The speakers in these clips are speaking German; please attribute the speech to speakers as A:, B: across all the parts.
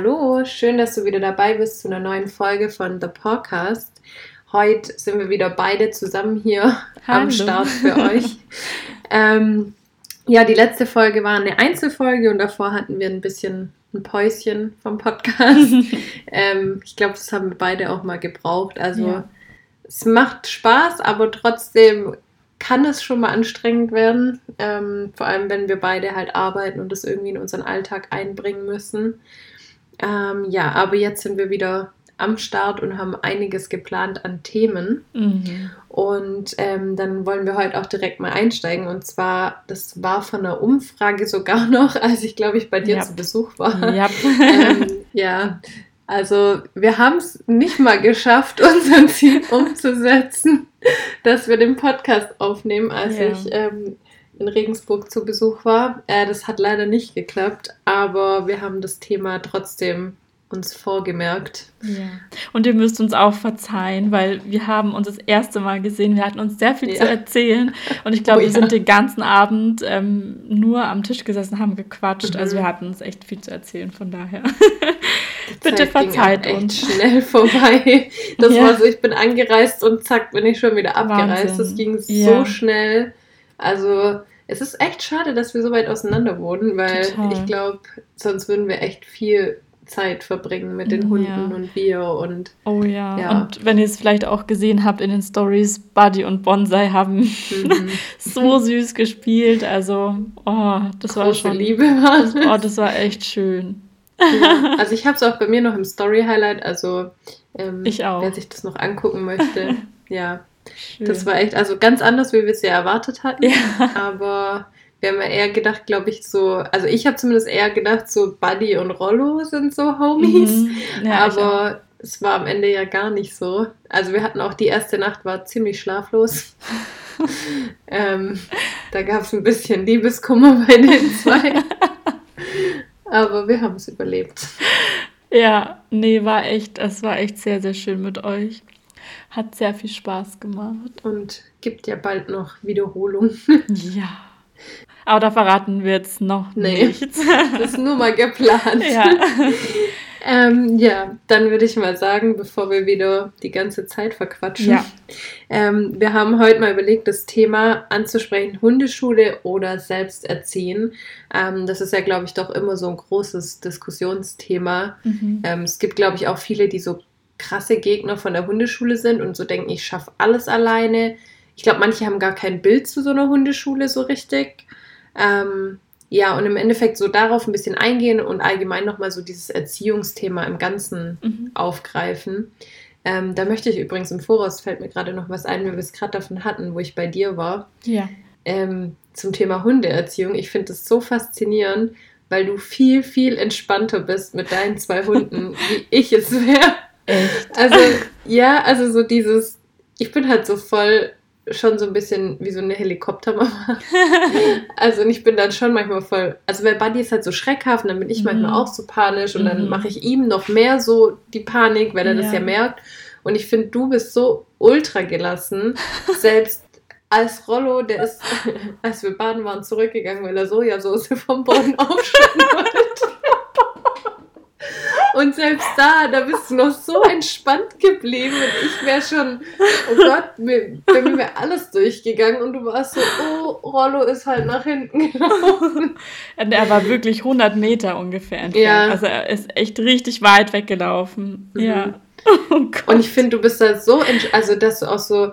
A: Hallo, schön, dass du wieder dabei bist zu einer neuen Folge von The Podcast. Heute sind wir wieder beide zusammen hier Hallo. am Start für euch. ähm, ja, die letzte Folge war eine Einzelfolge und davor hatten wir ein bisschen ein Päuschen vom Podcast. ähm, ich glaube, das haben wir beide auch mal gebraucht. Also ja. es macht Spaß, aber trotzdem kann es schon mal anstrengend werden. Ähm, vor allem, wenn wir beide halt arbeiten und das irgendwie in unseren Alltag einbringen müssen. Ähm, ja, aber jetzt sind wir wieder am Start und haben einiges geplant an Themen. Mhm. Und ähm, dann wollen wir heute auch direkt mal einsteigen. Und zwar, das war von einer Umfrage sogar noch, als ich, glaube ich, bei dir yep. zu Besuch war. Yep. ähm, ja, also wir haben es nicht mal geschafft, unser Ziel umzusetzen, dass wir den Podcast aufnehmen, als ja. ich ähm, in Regensburg zu Besuch war. Äh, das hat leider nicht geklappt, aber wir haben das Thema trotzdem uns vorgemerkt.
B: Ja. Und ihr müsst uns auch verzeihen, weil wir haben uns das erste Mal gesehen. Wir hatten uns sehr viel ja. zu erzählen. Und ich glaube, oh, wir sind den ganzen Abend ähm, nur am Tisch gesessen, haben gequatscht. Mhm. Also wir hatten uns echt viel zu erzählen, von daher. Bitte
A: verzeiht uns. Echt schnell vorbei. Das war so, ich bin angereist und zack, bin ich schon wieder abgereist. Wahnsinn. Das ging so schnell. Also es ist echt schade, dass wir so weit auseinander wurden, weil Total. ich glaube, sonst würden wir echt viel Zeit verbringen mit den Hunden ja. und wir und.
B: Oh ja. ja. Und wenn ihr es vielleicht auch gesehen habt in den Stories, Buddy und Bonsai haben mhm. so süß gespielt. Also, oh, das Große war schon. Liebe war das. Oh, das war echt schön.
A: Ja. Also ich habe es auch bei mir noch im Story Highlight. Also ähm, ich auch. Wer sich das noch angucken möchte, ja. Schön. Das war echt, also ganz anders, wie wir es ja erwartet hatten. Ja. Aber wir haben ja eher gedacht, glaube ich, so, also ich habe zumindest eher gedacht, so Buddy und Rollo sind so Homies. Mhm. Ja, aber es war am Ende ja gar nicht so. Also wir hatten auch die erste Nacht war ziemlich schlaflos. ähm, da gab es ein bisschen Liebeskummer bei den zwei. aber wir haben es überlebt.
B: Ja, nee, war echt, es war echt sehr, sehr schön mit euch. Hat sehr viel Spaß gemacht.
A: Und gibt ja bald noch Wiederholung.
B: ja. Aber da verraten wir jetzt noch nee, nichts.
A: Das ist nur mal geplant. Ja. ähm, ja, dann würde ich mal sagen, bevor wir wieder die ganze Zeit verquatschen. Ja. Ähm, wir haben heute mal überlegt, das Thema anzusprechen, Hundeschule oder Selbsterziehen. Ähm, das ist ja, glaube ich, doch immer so ein großes Diskussionsthema. Mhm. Ähm, es gibt, glaube ich, auch viele, die so krasse Gegner von der Hundeschule sind und so denken, ich schaffe alles alleine. Ich glaube, manche haben gar kein Bild zu so einer Hundeschule so richtig. Ähm, ja, und im Endeffekt so darauf ein bisschen eingehen und allgemein nochmal so dieses Erziehungsthema im Ganzen mhm. aufgreifen. Ähm, da möchte ich übrigens im Voraus, fällt mir gerade noch was ein, wie wir es gerade davon hatten, wo ich bei dir war. Ja. Ähm, zum Thema Hundeerziehung. Ich finde das so faszinierend, weil du viel, viel entspannter bist mit deinen zwei Hunden, wie ich es wäre. Echt? Also, ja, also so dieses, ich bin halt so voll schon so ein bisschen wie so eine Helikoptermama. also und ich bin dann schon manchmal voll, also weil Buddy ist halt so schreckhaft und dann bin ich mhm. manchmal auch so panisch und mhm. dann mache ich ihm noch mehr so die Panik, weil er ja. das ja merkt. Und ich finde, du bist so ultra gelassen, selbst als Rollo, der ist, als wir baden waren, zurückgegangen, weil er Sojasauce vom Boden aufschütten wollte. Und selbst da, da bist du noch so entspannt geblieben und ich wäre schon, oh Gott, mir, bei mir wäre alles durchgegangen und du warst so, oh, Rollo ist halt nach hinten gelaufen.
B: Und er war wirklich 100 Meter ungefähr entfernt. Ja. Also er ist echt richtig weit weggelaufen. Mhm. Ja.
A: Oh und ich finde, du bist da so, also dass du auch so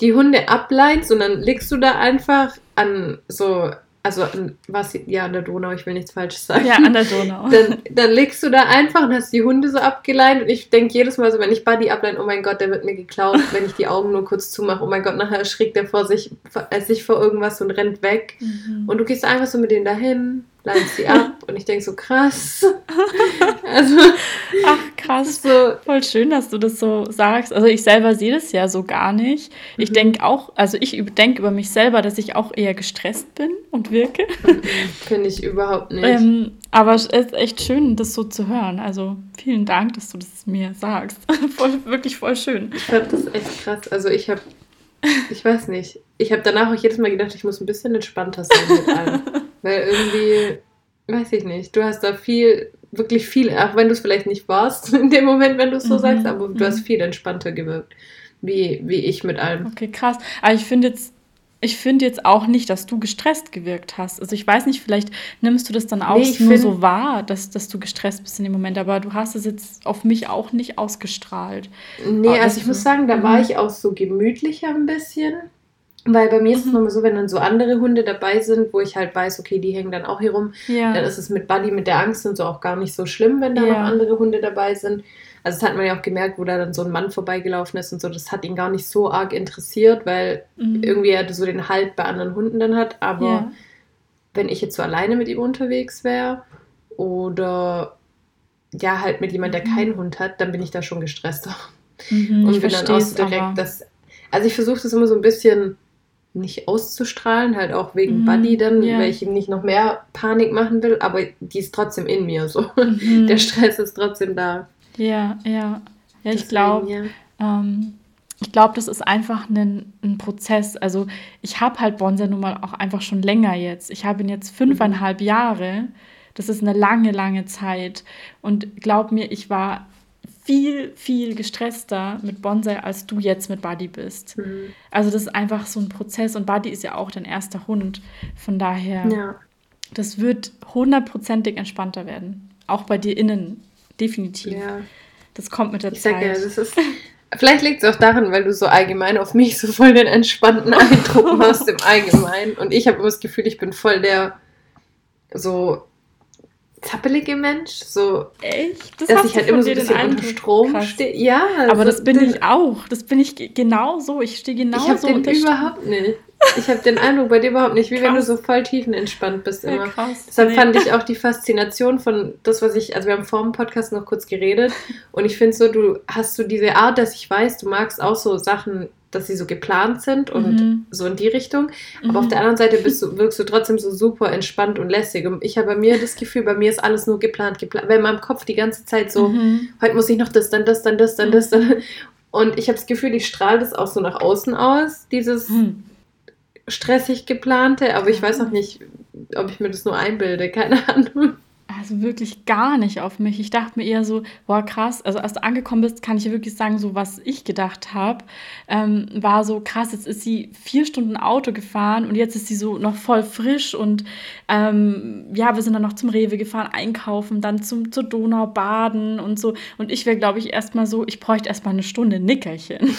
A: die Hunde ableinst und dann legst du da einfach an so also was ja an der Donau, ich will nichts Falsches sagen. Ja, an der Donau. Dann, dann legst du da einfach und hast die Hunde so abgeleint und ich denke jedes Mal so, wenn ich Buddy ableine, oh mein Gott, der wird mir geklaut, wenn ich die Augen nur kurz zumache, oh mein Gott, nachher erschrickt der vor sich, äh, sich vor irgendwas und rennt weg. Mhm. Und du gehst einfach so mit denen dahin, leitest sie ab und ich denke so, krass.
B: also, Ach, krass. So. Voll schön, dass du das so sagst. Also ich selber sehe das ja so gar nicht. Ich mhm. denke auch, also ich denke über mich selber, dass ich auch eher gestresst bin und wirke.
A: Finde ich überhaupt nicht.
B: Ähm, aber es ist echt schön, das so zu hören. Also vielen Dank, dass du das mir sagst. voll, wirklich voll schön.
A: Ich fand das echt krass. Also ich habe, ich weiß nicht, ich habe danach auch jedes Mal gedacht, ich muss ein bisschen entspannter sein mit allem. Weil irgendwie, weiß ich nicht, du hast da viel wirklich viel, auch wenn du es vielleicht nicht warst in dem Moment, wenn du es so mhm. sagst, aber du hast mhm. viel entspannter gewirkt, wie, wie ich mit allem.
B: Okay, krass. Aber ich finde jetzt, ich finde jetzt auch nicht, dass du gestresst gewirkt hast. Also ich weiß nicht, vielleicht nimmst du das dann auch nee, nur so wahr, dass, dass du gestresst bist in dem Moment, aber du hast es jetzt auf mich auch nicht ausgestrahlt.
A: Nee, oh, also ich muss sagen, da war mhm. ich auch so gemütlicher ein bisschen. Weil bei mir ist es mhm. nochmal so, wenn dann so andere Hunde dabei sind, wo ich halt weiß, okay, die hängen dann auch hier rum, ja. dann ist es mit Buddy, mit der Angst und so auch gar nicht so schlimm, wenn da ja. noch andere Hunde dabei sind. Also das hat man ja auch gemerkt, wo da dann so ein Mann vorbeigelaufen ist und so, das hat ihn gar nicht so arg interessiert, weil mhm. irgendwie er so den Halt bei anderen Hunden dann hat. Aber ja. wenn ich jetzt so alleine mit ihm unterwegs wäre oder ja, halt mit jemand, der mhm. keinen Hund hat, dann bin ich da schon gestresster. Mhm, und bin dann auch so direkt aber. das. Also ich versuche das immer so ein bisschen nicht auszustrahlen, halt auch wegen mhm, Buddy dann, ja. weil ich ihm nicht noch mehr Panik machen will, aber die ist trotzdem in mir so. Mhm. Der Stress ist trotzdem da.
B: Ja, ja. Ja, ich glaube, ja. ähm, ich glaube, das ist einfach ein, ein Prozess. Also ich habe halt Bonsai nun mal auch einfach schon länger jetzt. Ich habe ihn jetzt fünfeinhalb mhm. Jahre. Das ist eine lange, lange Zeit. Und glaub mir, ich war viel, viel gestresster mit Bonsai, als du jetzt mit Buddy bist. Mhm. Also das ist einfach so ein Prozess und Buddy ist ja auch dein erster Hund. Von daher, ja. das wird hundertprozentig entspannter werden. Auch bei dir innen, definitiv. Ja. Das kommt mit der ich Zeit. Sag ja,
A: das ist, vielleicht liegt es auch daran, weil du so allgemein auf mich so voll den entspannten Eindruck machst im Allgemeinen. Und ich habe immer das Gefühl, ich bin voll der so zappelige Mensch, so echt, das dass ich halt immer so ein bisschen
B: unter Strom stehe. Ja, aber das bin ich auch. Das bin ich genau so. Ich stehe genau ich so
A: den überhaupt nicht. Ich habe den Eindruck bei dir überhaupt nicht, wie krass. wenn du so voll tiefenentspannt bist immer. Ja, krass. Deshalb nee. fand ich auch die Faszination von das, was ich, also wir haben vor dem Podcast noch kurz geredet und ich finde so, du hast so diese Art, dass ich weiß, du magst auch so Sachen dass sie so geplant sind und mhm. so in die Richtung. Aber mhm. auf der anderen Seite du, wirkst du trotzdem so super entspannt und lässig. Und ich habe bei mir das Gefühl, bei mir ist alles nur geplant, geplant. Weil in meinem Kopf die ganze Zeit so, mhm. heute muss ich noch das, dann das, dann das, dann das. Dann. Und ich habe das Gefühl, ich strahle das auch so nach außen aus, dieses mhm. stressig geplante. Aber ich weiß auch nicht, ob ich mir das nur einbilde. Keine Ahnung
B: also wirklich gar nicht auf mich. Ich dachte mir eher so, boah, krass. Also als du angekommen bist, kann ich wirklich sagen, so was ich gedacht habe, ähm, war so krass. Jetzt ist sie vier Stunden Auto gefahren und jetzt ist sie so noch voll frisch und ähm, ja, wir sind dann noch zum Rewe gefahren, einkaufen, dann zum, zur Donau baden und so. Und ich wäre, glaube ich, erstmal so, ich bräuchte erstmal eine Stunde Nickerchen.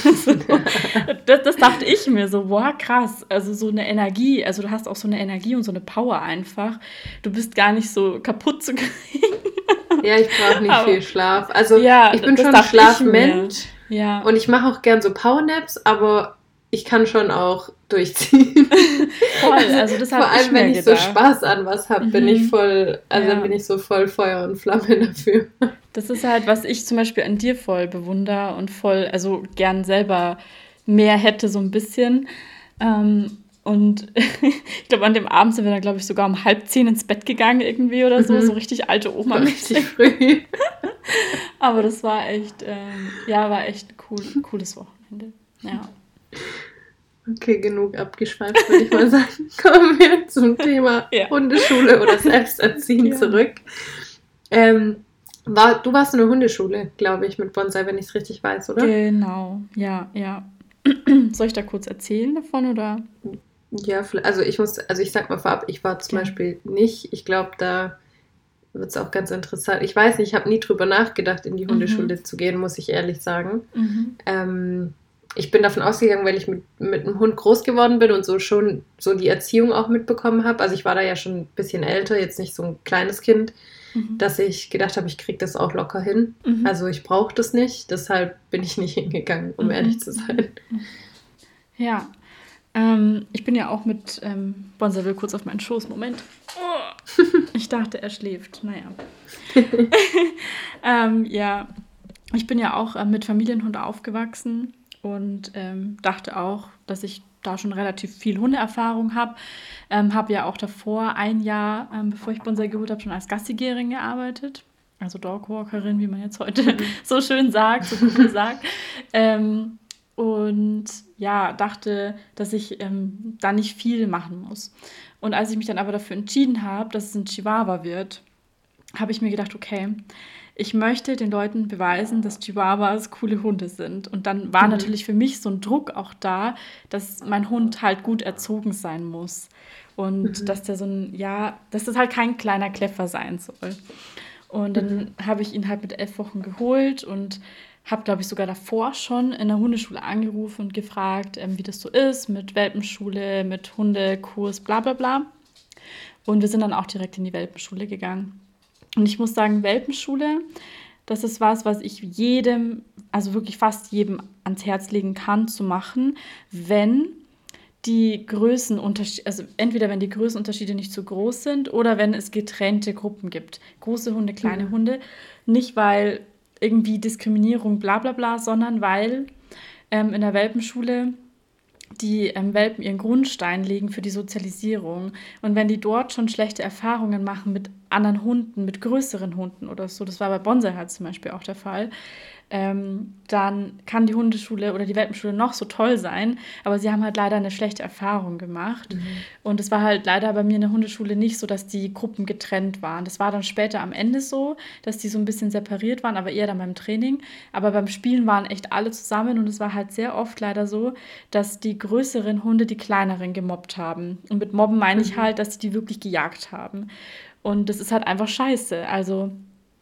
B: das, das dachte ich mir so, boah, krass. Also so eine Energie, also du hast auch so eine Energie und so eine Power einfach. Du bist gar nicht so kaputt zu kriegen.
A: Ja, ich brauche nicht aber, viel Schlaf. Also ja, ich bin schon ein Schlafmensch. Ja. Und ich mache auch gern so Powernaps, aber ich kann schon auch durchziehen. Voll, also das Vor allem, wenn ich gedacht. so Spaß an was habe, mhm. bin ich mhm. voll, also ja. bin ich so voll Feuer und Flamme dafür.
B: Das ist halt, was ich zum Beispiel an dir voll bewundere und voll, also gern selber mehr hätte, so ein bisschen. Ähm, und ich glaube, an dem Abend sind wir dann, glaube ich, sogar um halb zehn ins Bett gegangen irgendwie oder so. Mhm. So richtig alte Oma. Richtig früh. Aber das war echt, ähm, ja, war echt ein cool, cooles Wochenende. Ja.
A: Okay, genug abgeschweift, würde ich mal sagen. Kommen wir zum Thema ja. Hundeschule oder Selbsterziehen ja. zurück. Ähm, war, du warst in der Hundeschule, glaube ich, mit Bonsai, wenn ich es richtig weiß, oder?
B: Genau, ja, ja. Soll ich da kurz erzählen davon oder?
A: Ja, also ich muss, also ich sag mal vorab, ich war zum okay. Beispiel nicht. Ich glaube, da wird es auch ganz interessant. Ich weiß nicht, ich habe nie drüber nachgedacht, in die Hundeschule mhm. zu gehen, muss ich ehrlich sagen. Mhm. Ähm, ich bin davon ausgegangen, weil ich mit, mit einem Hund groß geworden bin und so schon so die Erziehung auch mitbekommen habe. Also ich war da ja schon ein bisschen älter, jetzt nicht so ein kleines Kind, mhm. dass ich gedacht habe, ich kriege das auch locker hin. Mhm. Also ich brauche das nicht, deshalb bin ich nicht hingegangen, um mhm. ehrlich zu sein.
B: Ja, ähm, ich bin ja auch mit ähm, Bonsa will kurz auf meinen Schoß. Moment. Oh. Ich dachte, er schläft. Naja. ähm, ja, ich bin ja auch äh, mit Familienhund aufgewachsen und ähm, dachte auch, dass ich da schon relativ viel Hundeerfahrung habe. Ähm, habe ja auch davor ein Jahr, ähm, bevor ich Bonsai geholt habe, schon als Gassigerin gearbeitet. Also Dogwalkerin, wie man jetzt heute so schön sagt, so gut sagt. Ähm, und ja, dachte, dass ich ähm, da nicht viel machen muss. Und als ich mich dann aber dafür entschieden habe, dass es ein Chihuahua wird, habe ich mir gedacht, okay, ich möchte den Leuten beweisen, dass Chihuahuas coole Hunde sind. Und dann war mhm. natürlich für mich so ein Druck auch da, dass mein Hund halt gut erzogen sein muss. Und mhm. dass der so ein, ja, dass das halt kein kleiner Kleffer sein soll. Und dann mhm. habe ich ihn halt mit elf Wochen geholt und habe, glaube ich, sogar davor schon in der Hundeschule angerufen und gefragt, ähm, wie das so ist mit Welpenschule, mit Hundekurs, bla bla bla. Und wir sind dann auch direkt in die Welpenschule gegangen. Und ich muss sagen, Welpenschule, das ist was, was ich jedem, also wirklich fast jedem ans Herz legen kann zu machen, wenn die Größenunterschiede, also entweder wenn die Größenunterschiede nicht zu groß sind oder wenn es getrennte Gruppen gibt. Große Hunde, kleine mhm. Hunde. Nicht, weil irgendwie Diskriminierung, bla bla bla, sondern weil ähm, in der Welpenschule die ähm, Welpen ihren Grundstein legen für die Sozialisierung. Und wenn die dort schon schlechte Erfahrungen machen mit anderen Hunden, mit größeren Hunden oder so, das war bei Bonsai halt zum Beispiel auch der Fall, ähm, dann kann die Hundeschule oder die Welpenschule noch so toll sein, aber sie haben halt leider eine schlechte Erfahrung gemacht. Mhm. Und es war halt leider bei mir in der Hundeschule nicht so, dass die Gruppen getrennt waren. Das war dann später am Ende so, dass die so ein bisschen separiert waren, aber eher dann beim Training. Aber beim Spielen waren echt alle zusammen und es war halt sehr oft leider so, dass die größeren Hunde die kleineren gemobbt haben. Und mit Mobben meine mhm. ich halt, dass sie die wirklich gejagt haben. Und das ist halt einfach scheiße. Also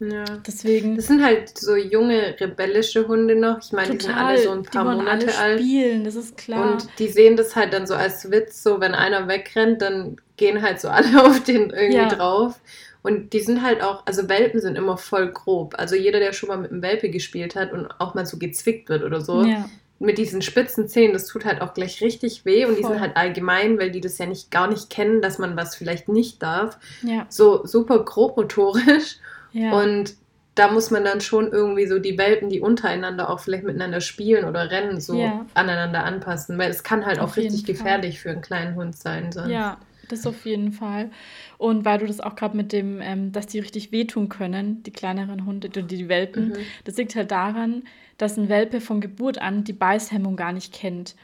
A: ja. Deswegen. Das sind halt so junge, rebellische Hunde noch. Ich meine, die sind alle so ein paar die Monate alle alt. spielen, das ist klar. Und die sehen das halt dann so als Witz, so wenn einer wegrennt, dann gehen halt so alle auf den irgendwie ja. drauf. Und die sind halt auch, also Welpen sind immer voll grob. Also jeder, der schon mal mit einem Welpe gespielt hat und auch mal so gezwickt wird oder so, ja. mit diesen spitzen Zähnen, das tut halt auch gleich richtig weh. Und voll. die sind halt allgemein, weil die das ja nicht gar nicht kennen, dass man was vielleicht nicht darf. Ja. So super grobmotorisch. Ja. Und da muss man dann schon irgendwie so die Welpen, die untereinander auch vielleicht miteinander spielen oder rennen, so ja. aneinander anpassen, weil es kann halt auf auch richtig gefährlich für einen kleinen Hund sein.
B: Sonst. Ja, das auf jeden Fall. Und weil du das auch gerade mit dem, ähm, dass die richtig wehtun können, die kleineren Hunde, die, die Welpen, mhm. das liegt halt daran, dass ein Welpe von Geburt an die Beißhemmung gar nicht kennt.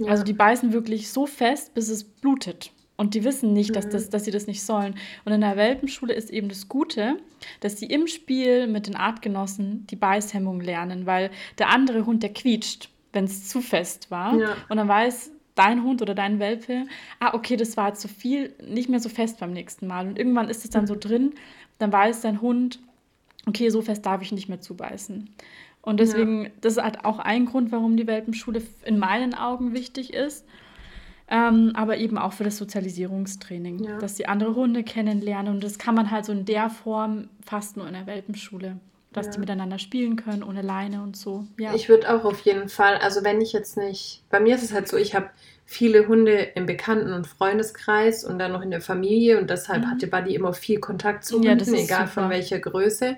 B: Ja. Also die beißen wirklich so fest, bis es blutet. Und die wissen nicht, dass, das, mhm. dass sie das nicht sollen. Und in der Welpenschule ist eben das Gute, dass sie im Spiel mit den Artgenossen die Beißhemmung lernen, weil der andere Hund, der quietscht, wenn es zu fest war. Ja. Und dann weiß dein Hund oder dein Welpe, ah, okay, das war zu viel, nicht mehr so fest beim nächsten Mal. Und irgendwann ist es dann so drin, dann weiß dein Hund, okay, so fest darf ich nicht mehr zubeißen. Und deswegen, ja. das ist halt auch ein Grund, warum die Welpenschule in meinen Augen wichtig ist. Ähm, aber eben auch für das Sozialisierungstraining, ja. dass sie andere Hunde kennenlernen. Und das kann man halt so in der Form fast nur in der Welpenschule, dass ja. die miteinander spielen können, ohne Leine und so.
A: Ja. Ich würde auch auf jeden Fall, also wenn ich jetzt nicht, bei mir ist es halt so, ich habe viele Hunde im Bekannten- und Freundeskreis und dann noch in der Familie und deshalb mhm. hatte Buddy immer viel Kontakt zu Hunden, ja, egal super. von welcher Größe.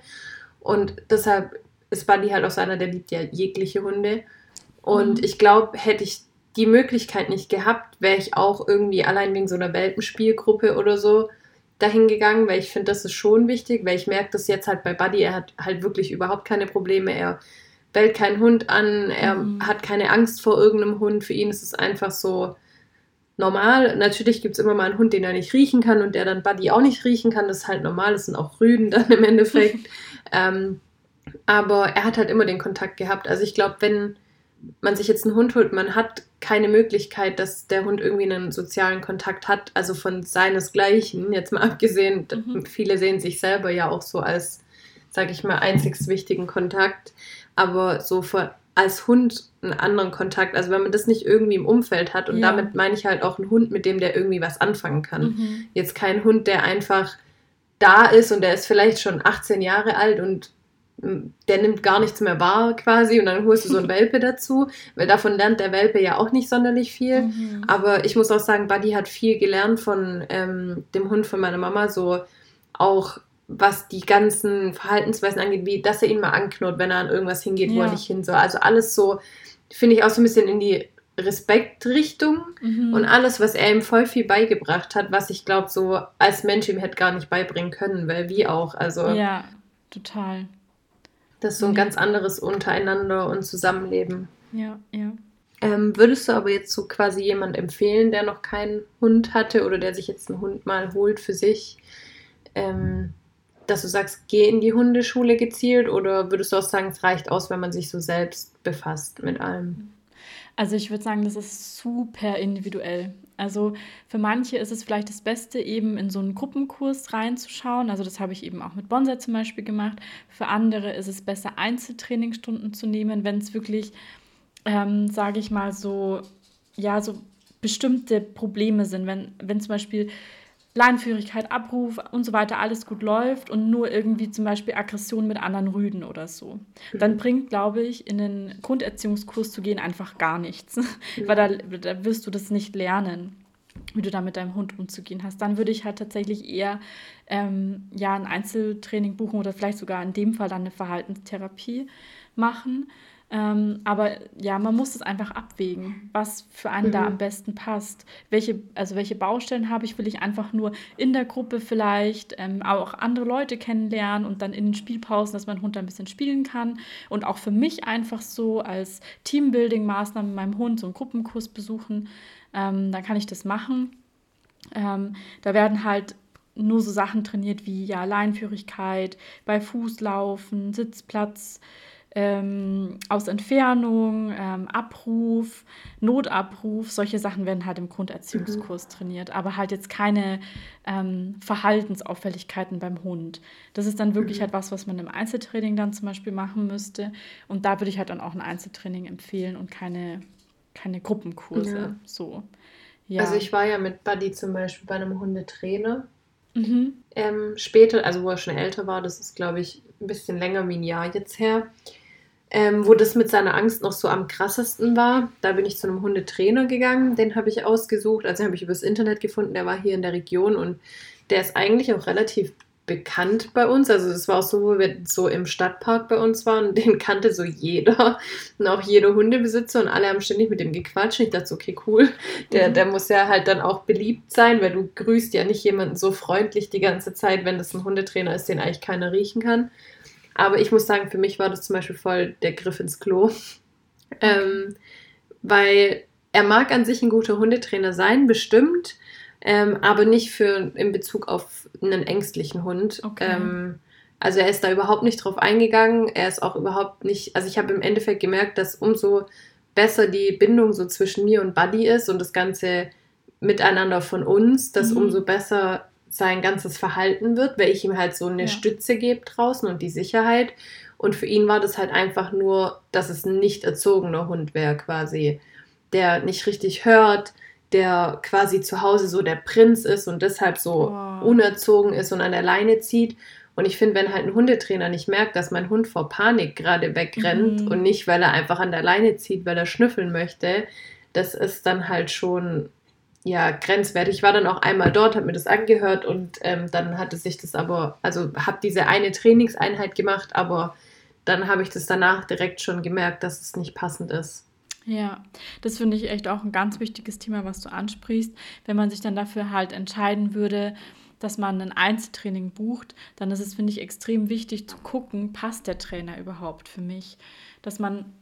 A: Und deshalb ist Buddy halt auch so einer, der liebt ja jegliche Hunde. Und mhm. ich glaube, hätte ich die Möglichkeit nicht gehabt, wäre ich auch irgendwie allein wegen so einer Welpenspielgruppe oder so dahin gegangen, weil ich finde, das ist schon wichtig, weil ich merke das jetzt halt bei Buddy, er hat halt wirklich überhaupt keine Probleme, er bellt keinen Hund an, er mhm. hat keine Angst vor irgendeinem Hund, für ihn ist es einfach so normal. Natürlich gibt es immer mal einen Hund, den er nicht riechen kann und der dann Buddy auch nicht riechen kann, das ist halt normal, das sind auch Rüden dann im Endeffekt. ähm, aber er hat halt immer den Kontakt gehabt, also ich glaube, wenn man sich jetzt einen Hund holt, man hat keine Möglichkeit, dass der Hund irgendwie einen sozialen Kontakt hat, also von seinesgleichen, jetzt mal abgesehen, mhm. viele sehen sich selber ja auch so als, sage ich mal, einzigst wichtigen Kontakt, aber so für, als Hund einen anderen Kontakt, also wenn man das nicht irgendwie im Umfeld hat und ja. damit meine ich halt auch einen Hund, mit dem der irgendwie was anfangen kann. Mhm. Jetzt kein Hund, der einfach da ist und der ist vielleicht schon 18 Jahre alt und der nimmt gar nichts mehr wahr quasi und dann holst du so einen Welpe dazu, weil davon lernt der Welpe ja auch nicht sonderlich viel. Mhm. Aber ich muss auch sagen, Buddy hat viel gelernt von ähm, dem Hund von meiner Mama, so auch was die ganzen Verhaltensweisen angeht, wie dass er ihn mal anknurrt, wenn er an irgendwas hingeht, ja. wo er nicht hin soll. Also alles so, finde ich auch so ein bisschen in die Respektrichtung mhm. und alles, was er ihm voll viel beigebracht hat, was ich glaube, so als Mensch ihm hätte gar nicht beibringen können, weil wie auch. Also
B: ja, total.
A: Das ist so ein ganz anderes Untereinander und Zusammenleben.
B: Ja, ja.
A: Ähm, würdest du aber jetzt so quasi jemand empfehlen, der noch keinen Hund hatte oder der sich jetzt einen Hund mal holt für sich? Ähm, dass du sagst, geh in die Hundeschule gezielt oder würdest du auch sagen, es reicht aus, wenn man sich so selbst befasst mit allem?
B: Also ich würde sagen, das ist super individuell. Also für manche ist es vielleicht das Beste, eben in so einen Gruppenkurs reinzuschauen. Also das habe ich eben auch mit Bonsai zum Beispiel gemacht. Für andere ist es besser, Einzeltrainingstunden zu nehmen, wenn es wirklich, ähm, sage ich mal, so, ja, so bestimmte Probleme sind. Wenn, wenn zum Beispiel Leinführigkeit, Abruf und so weiter alles gut läuft und nur irgendwie zum Beispiel Aggression mit anderen Rüden oder so. Mhm. Dann bringt, glaube ich, in den Grunderziehungskurs zu gehen einfach gar nichts, mhm. weil da, da wirst du das nicht lernen wie du da mit deinem Hund umzugehen hast. Dann würde ich halt tatsächlich eher ähm, ja, ein Einzeltraining buchen oder vielleicht sogar in dem Fall dann eine Verhaltenstherapie machen. Ähm, aber ja, man muss es einfach abwägen, was für einen mhm. da am besten passt. Welche, also welche Baustellen habe ich? Will ich einfach nur in der Gruppe vielleicht ähm, auch andere Leute kennenlernen und dann in den Spielpausen, dass mein Hund da ein bisschen spielen kann. Und auch für mich einfach so als Teambuilding-Maßnahme mit meinem Hund so einen Gruppenkurs besuchen. Ähm, dann kann ich das machen. Ähm, da werden halt nur so Sachen trainiert wie ja Leinführigkeit, bei Fußlaufen, Sitzplatz ähm, aus Entfernung, ähm, Abruf, Notabruf, solche Sachen werden halt im Grunderziehungskurs mhm. trainiert, aber halt jetzt keine ähm, Verhaltensauffälligkeiten beim Hund. Das ist dann wirklich mhm. halt was, was man im Einzeltraining dann zum Beispiel machen müsste. Und da würde ich halt dann auch ein Einzeltraining empfehlen und keine, keine Gruppenkurse. Ja. So.
A: Ja. Also ich war ja mit Buddy zum Beispiel bei einem Hundetrainer. Mhm. Ähm, später, also wo er schon älter war, das ist glaube ich ein bisschen länger wie ein Jahr jetzt her ähm, wo das mit seiner Angst noch so am krassesten war. Da bin ich zu einem Hundetrainer gegangen, den habe ich ausgesucht, also habe ich übers Internet gefunden, der war hier in der Region und der ist eigentlich auch relativ bekannt bei uns. Also es war auch so, wo wir so im Stadtpark bei uns waren, den kannte so jeder und auch jeder Hundebesitzer und alle haben ständig mit dem gequatscht. Ich dachte so, okay, cool, der, mhm. der muss ja halt dann auch beliebt sein, weil du grüßt ja nicht jemanden so freundlich die ganze Zeit, wenn das ein Hundetrainer ist, den eigentlich keiner riechen kann. Aber ich muss sagen, für mich war das zum Beispiel voll der Griff ins Klo. Ähm, weil er mag an sich ein guter Hundetrainer sein, bestimmt, ähm, aber nicht für in Bezug auf einen ängstlichen Hund. Okay. Ähm, also er ist da überhaupt nicht drauf eingegangen. Er ist auch überhaupt nicht, also ich habe im Endeffekt gemerkt, dass umso besser die Bindung so zwischen mir und Buddy ist und das ganze Miteinander von uns, dass mhm. umso besser sein ganzes Verhalten wird, weil ich ihm halt so eine ja. Stütze gebe draußen und die Sicherheit. Und für ihn war das halt einfach nur, dass es ein nicht erzogener Hund wäre, quasi, der nicht richtig hört, der quasi zu Hause so der Prinz ist und deshalb so wow. unerzogen ist und an der Leine zieht. Und ich finde, wenn halt ein Hundetrainer nicht merkt, dass mein Hund vor Panik gerade wegrennt mhm. und nicht, weil er einfach an der Leine zieht, weil er schnüffeln möchte, das ist dann halt schon ja, grenzwertig. Ich war dann auch einmal dort, habe mir das angehört und ähm, dann hatte sich das aber, also habe diese eine Trainingseinheit gemacht, aber dann habe ich das danach direkt schon gemerkt, dass es nicht passend ist.
B: Ja, das finde ich echt auch ein ganz wichtiges Thema, was du ansprichst. Wenn man sich dann dafür halt entscheiden würde, dass man ein Einzeltraining bucht, dann ist es, finde ich, extrem wichtig zu gucken, passt der Trainer überhaupt für mich? Dass man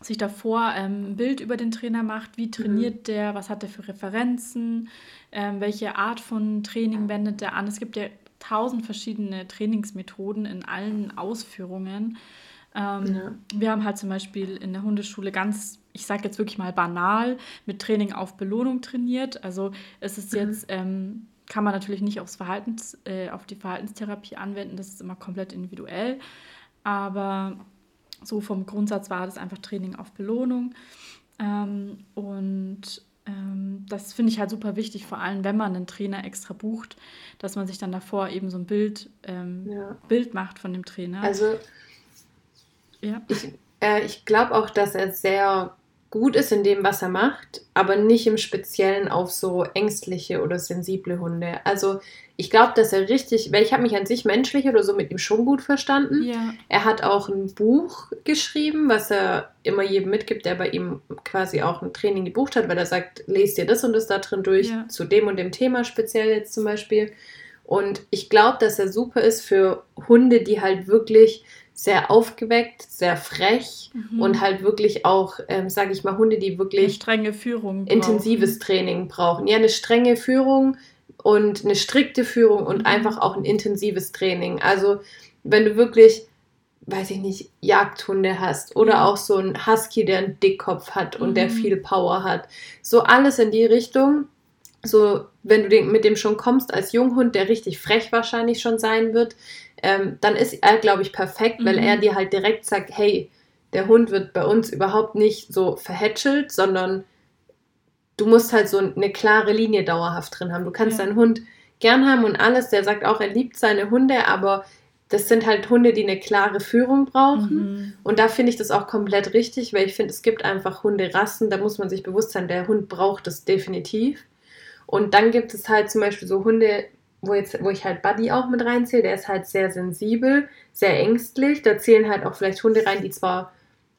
B: sich davor ähm, ein Bild über den Trainer macht, wie trainiert mhm. der, was hat er für Referenzen, ähm, welche Art von Training wendet er an. Es gibt ja tausend verschiedene Trainingsmethoden in allen Ausführungen. Ähm, ja. Wir haben halt zum Beispiel in der Hundeschule ganz, ich sage jetzt wirklich mal banal, mit Training auf Belohnung trainiert. Also es ist mhm. jetzt, ähm, kann man natürlich nicht aufs Verhaltens, äh, auf die Verhaltenstherapie anwenden, das ist immer komplett individuell. Aber so vom Grundsatz war das einfach Training auf Belohnung. Ähm, und ähm, das finde ich halt super wichtig, vor allem wenn man einen Trainer extra bucht, dass man sich dann davor eben so ein Bild, ähm, ja. Bild macht von dem Trainer. Also
A: ja. ich, äh, ich glaube auch, dass er sehr gut ist in dem, was er macht, aber nicht im Speziellen auf so ängstliche oder sensible Hunde. Also ich glaube, dass er richtig, weil ich habe mich an sich menschlich oder so mit ihm schon gut verstanden. Ja. Er hat auch ein Buch geschrieben, was er immer jedem mitgibt, der bei ihm quasi auch ein Training gebucht hat, weil er sagt, lest dir das und das da drin durch, ja. zu dem und dem Thema speziell jetzt zum Beispiel. Und ich glaube, dass er super ist für Hunde, die halt wirklich sehr aufgeweckt, sehr frech mhm. und halt wirklich auch, ähm, sage ich mal, Hunde, die wirklich eine
B: strenge Führung
A: intensives brauchen. Training brauchen. Ja, eine strenge Führung und eine strikte Führung und mhm. einfach auch ein intensives Training. Also wenn du wirklich, weiß ich nicht, Jagdhunde hast oder auch so ein Husky, der einen Dickkopf hat und mhm. der viel Power hat, so alles in die Richtung. So, wenn du den, mit dem schon kommst als Junghund, der richtig frech wahrscheinlich schon sein wird, ähm, dann ist er, glaube ich, perfekt, weil er mhm. dir halt direkt sagt, hey, der Hund wird bei uns überhaupt nicht so verhätschelt, sondern du musst halt so eine klare Linie dauerhaft drin haben. Du kannst ja. deinen Hund gern haben und alles. Der sagt auch, er liebt seine Hunde, aber das sind halt Hunde, die eine klare Führung brauchen. Mhm. Und da finde ich das auch komplett richtig, weil ich finde, es gibt einfach Hunderassen, da muss man sich bewusst sein, der Hund braucht das definitiv. Und dann gibt es halt zum Beispiel so Hunde, wo, jetzt, wo ich halt Buddy auch mit reinzähle, der ist halt sehr sensibel, sehr ängstlich. Da zählen halt auch vielleicht Hunde rein, die zwar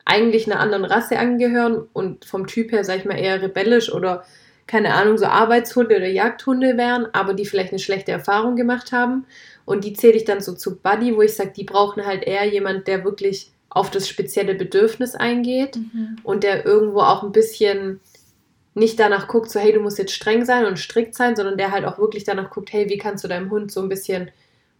A: eigentlich einer anderen Rasse angehören und vom Typ her, sag ich mal, eher rebellisch oder keine Ahnung, so Arbeitshunde oder Jagdhunde wären, aber die vielleicht eine schlechte Erfahrung gemacht haben. Und die zähle ich dann so zu Buddy, wo ich sage, die brauchen halt eher jemand, der wirklich auf das spezielle Bedürfnis eingeht mhm. und der irgendwo auch ein bisschen nicht danach guckt, so hey, du musst jetzt streng sein und strikt sein, sondern der halt auch wirklich danach guckt, hey, wie kannst du deinem Hund so ein bisschen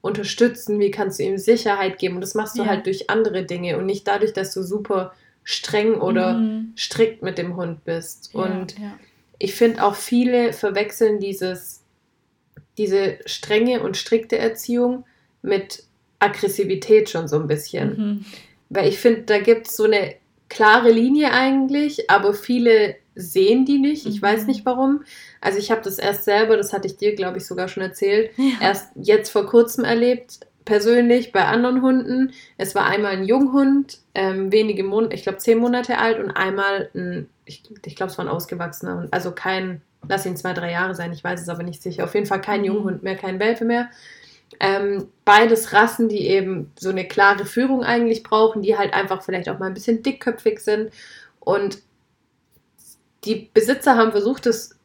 A: unterstützen, wie kannst du ihm Sicherheit geben. Und das machst du ja. halt durch andere Dinge und nicht dadurch, dass du super streng oder mhm. strikt mit dem Hund bist. Ja, und ja. ich finde auch viele verwechseln dieses, diese strenge und strikte Erziehung mit Aggressivität schon so ein bisschen. Mhm. Weil ich finde, da gibt es so eine klare Linie eigentlich, aber viele sehen die nicht. Ich mhm. weiß nicht warum. Also ich habe das erst selber, das hatte ich dir, glaube ich, sogar schon erzählt, ja. erst jetzt vor kurzem erlebt, persönlich bei anderen Hunden. Es war einmal ein Junghund, ähm, wenige Monate, ich glaube zehn Monate alt und einmal ein, ich, ich glaube es war ein ausgewachsener Hund, also kein, lass ihn zwei, drei Jahre sein, ich weiß es aber nicht sicher. Auf jeden Fall kein mhm. Junghund mehr, kein Welpe mehr. Ähm, beides Rassen, die eben so eine klare Führung eigentlich brauchen, die halt einfach vielleicht auch mal ein bisschen dickköpfig sind. Und die Besitzer haben versucht, es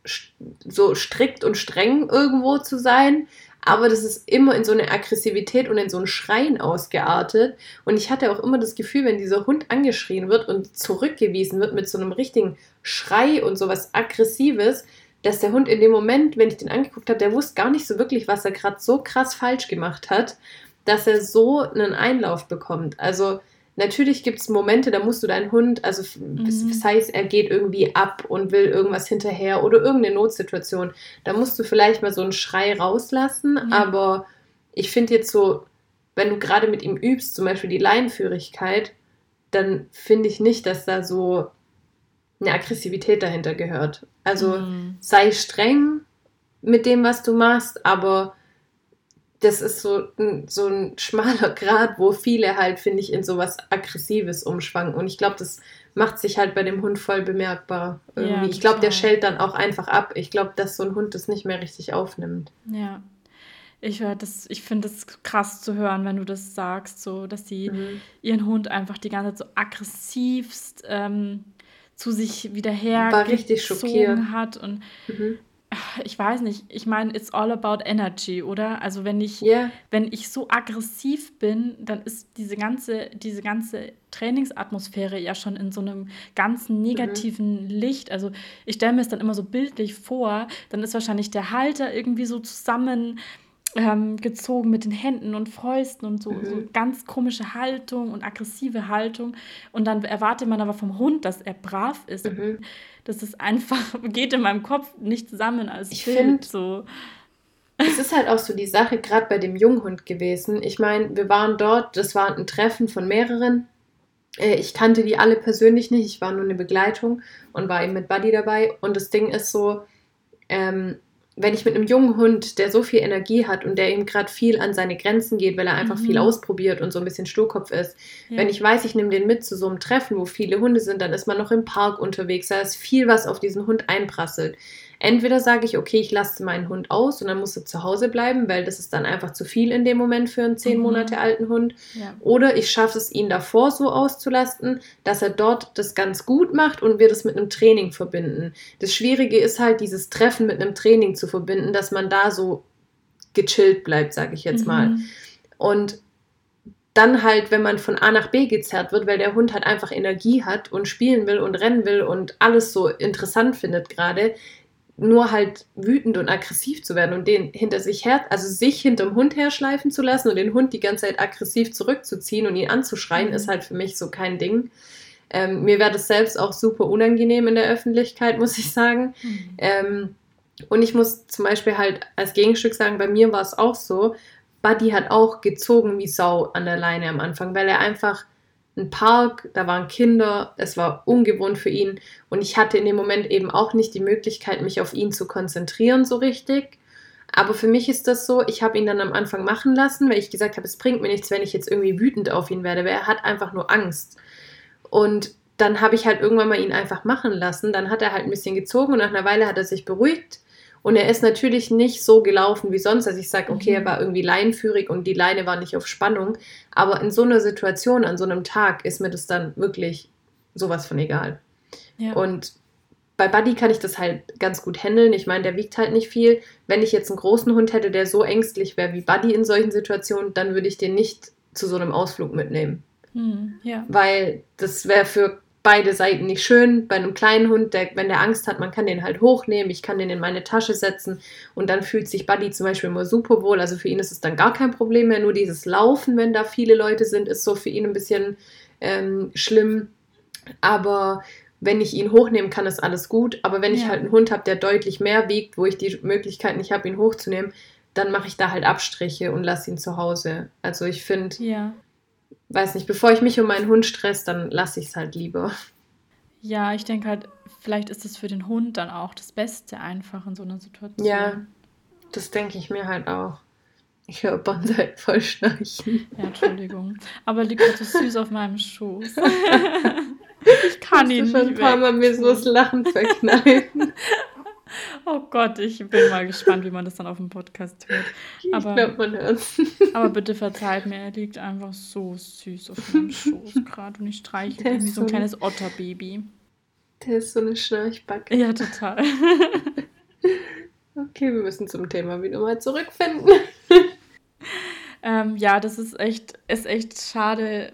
A: so strikt und streng irgendwo zu sein, aber das ist immer in so eine Aggressivität und in so ein Schreien ausgeartet. Und ich hatte auch immer das Gefühl, wenn dieser Hund angeschrien wird und zurückgewiesen wird mit so einem richtigen Schrei und sowas Aggressives, dass der Hund in dem Moment, wenn ich den angeguckt habe, der wusste gar nicht so wirklich, was er gerade so krass falsch gemacht hat, dass er so einen Einlauf bekommt. Also Natürlich gibt es Momente, da musst du deinen Hund, also mhm. sei es, er geht irgendwie ab und will irgendwas hinterher oder irgendeine Notsituation, da musst du vielleicht mal so einen Schrei rauslassen. Mhm. Aber ich finde jetzt so, wenn du gerade mit ihm übst, zum Beispiel die Leinenführigkeit, dann finde ich nicht, dass da so eine Aggressivität dahinter gehört. Also mhm. sei streng mit dem, was du machst, aber das ist so ein, so ein schmaler Grad, wo viele halt, finde ich, in sowas Aggressives umschwanken. Und ich glaube, das macht sich halt bei dem Hund voll bemerkbar. Irgendwie. Ja, ich glaube, der schellt dann auch einfach ab. Ich glaube, dass so ein Hund das nicht mehr richtig aufnimmt.
B: Ja. Ich, ich finde es krass zu hören, wenn du das sagst, so dass sie mhm. ihren Hund einfach die ganze Zeit so aggressivst ähm, zu sich wieder hergezogen hat. Und mhm ich weiß nicht, ich meine, it's all about energy, oder? Also wenn ich, yeah. wenn ich so aggressiv bin, dann ist diese ganze, diese ganze Trainingsatmosphäre ja schon in so einem ganzen negativen mhm. Licht. Also ich stelle mir es dann immer so bildlich vor, dann ist wahrscheinlich der Halter irgendwie so zusammen ähm, gezogen mit den Händen und Fäusten und so, mhm. so ganz komische Haltung und aggressive Haltung. Und dann erwartet man aber vom Hund, dass er brav ist. Mhm. Das ist einfach, geht in meinem Kopf nicht zusammen als ich Bild. So.
A: Es ist halt auch so die Sache, gerade bei dem Junghund gewesen. Ich meine, wir waren dort, das war ein Treffen von mehreren. Äh, ich kannte die alle persönlich nicht, ich war nur eine Begleitung und war eben mit Buddy dabei. Und das Ding ist so, ähm, wenn ich mit einem jungen Hund, der so viel Energie hat und der ihm gerade viel an seine Grenzen geht, weil er einfach mhm. viel ausprobiert und so ein bisschen Sturkopf ist, ja. wenn ich weiß, ich nehme den mit zu so einem Treffen, wo viele Hunde sind, dann ist man noch im Park unterwegs, da ist viel, was auf diesen Hund einprasselt. Entweder sage ich, okay, ich lasse meinen Hund aus und dann muss er zu Hause bleiben, weil das ist dann einfach zu viel in dem Moment für einen zehn mhm. Monate alten Hund. Ja. Oder ich schaffe es, ihn davor so auszulasten, dass er dort das ganz gut macht und wir das mit einem Training verbinden. Das Schwierige ist halt, dieses Treffen mit einem Training zu verbinden, dass man da so gechillt bleibt, sage ich jetzt mhm. mal. Und dann halt, wenn man von A nach B gezerrt wird, weil der Hund halt einfach Energie hat und spielen will und rennen will und alles so interessant findet gerade, nur halt wütend und aggressiv zu werden und den hinter sich her, also sich hinterm Hund herschleifen zu lassen und den Hund die ganze Zeit aggressiv zurückzuziehen und ihn anzuschreien, mhm. ist halt für mich so kein Ding. Ähm, mir wäre das selbst auch super unangenehm in der Öffentlichkeit, muss ich sagen. Mhm. Ähm, und ich muss zum Beispiel halt als Gegenstück sagen, bei mir war es auch so, Buddy hat auch gezogen wie Sau an der Leine am Anfang, weil er einfach ein Park, da waren Kinder, es war ungewohnt für ihn und ich hatte in dem Moment eben auch nicht die Möglichkeit, mich auf ihn zu konzentrieren so richtig. Aber für mich ist das so, ich habe ihn dann am Anfang machen lassen, weil ich gesagt habe, es bringt mir nichts, wenn ich jetzt irgendwie wütend auf ihn werde, weil er hat einfach nur Angst. Und dann habe ich halt irgendwann mal ihn einfach machen lassen. Dann hat er halt ein bisschen gezogen und nach einer Weile hat er sich beruhigt. Und er ist natürlich nicht so gelaufen wie sonst. Also ich sage, okay, er mhm. war irgendwie leinenführig und die Leine war nicht auf Spannung. Aber in so einer Situation, an so einem Tag, ist mir das dann wirklich sowas von egal. Ja. Und bei Buddy kann ich das halt ganz gut handeln. Ich meine, der wiegt halt nicht viel. Wenn ich jetzt einen großen Hund hätte, der so ängstlich wäre wie Buddy in solchen Situationen, dann würde ich den nicht zu so einem Ausflug mitnehmen. Hm, ja. Weil das wäre für beide Seiten nicht schön. Bei einem kleinen Hund, der, wenn der Angst hat, man kann den halt hochnehmen, ich kann den in meine Tasche setzen und dann fühlt sich Buddy zum Beispiel immer super wohl. Also für ihn ist es dann gar kein Problem mehr. Nur dieses Laufen, wenn da viele Leute sind, ist so für ihn ein bisschen ähm, schlimm. Aber wenn ich ihn hochnehmen kann, ist alles gut. Aber wenn ja. ich halt einen Hund habe, der deutlich mehr wiegt, wo ich die Möglichkeit nicht habe, ihn hochzunehmen, dann mache ich da halt Abstriche und lasse ihn zu Hause. Also ich finde, ja weiß nicht, bevor ich mich um meinen Hund stress, dann lasse ich es halt lieber.
B: Ja, ich denke halt, vielleicht ist es für den Hund dann auch das Beste einfach in so einer Situation.
A: Ja, das denke ich mir halt auch. Ich höre Bonsai voll schnarchen.
B: Ja, Entschuldigung. Aber liegt gerade so süß auf meinem Schoß. ich kann ihn nicht. schon ein paar Mal mir so das Lachen verkneifen. Oh Gott, ich bin mal gespannt, wie man das dann auf dem Podcast hört. Aber, ich glaube, man hört Aber bitte verzeiht mir, er liegt einfach so süß auf meinem Schoß gerade und ich streiche ihn wie so ein kleines Otterbaby.
A: Der ist so eine Schnarchbacke.
B: Ja, total.
A: okay, wir müssen zum Thema wieder mal zurückfinden.
B: ähm, ja, das ist echt, ist echt schade,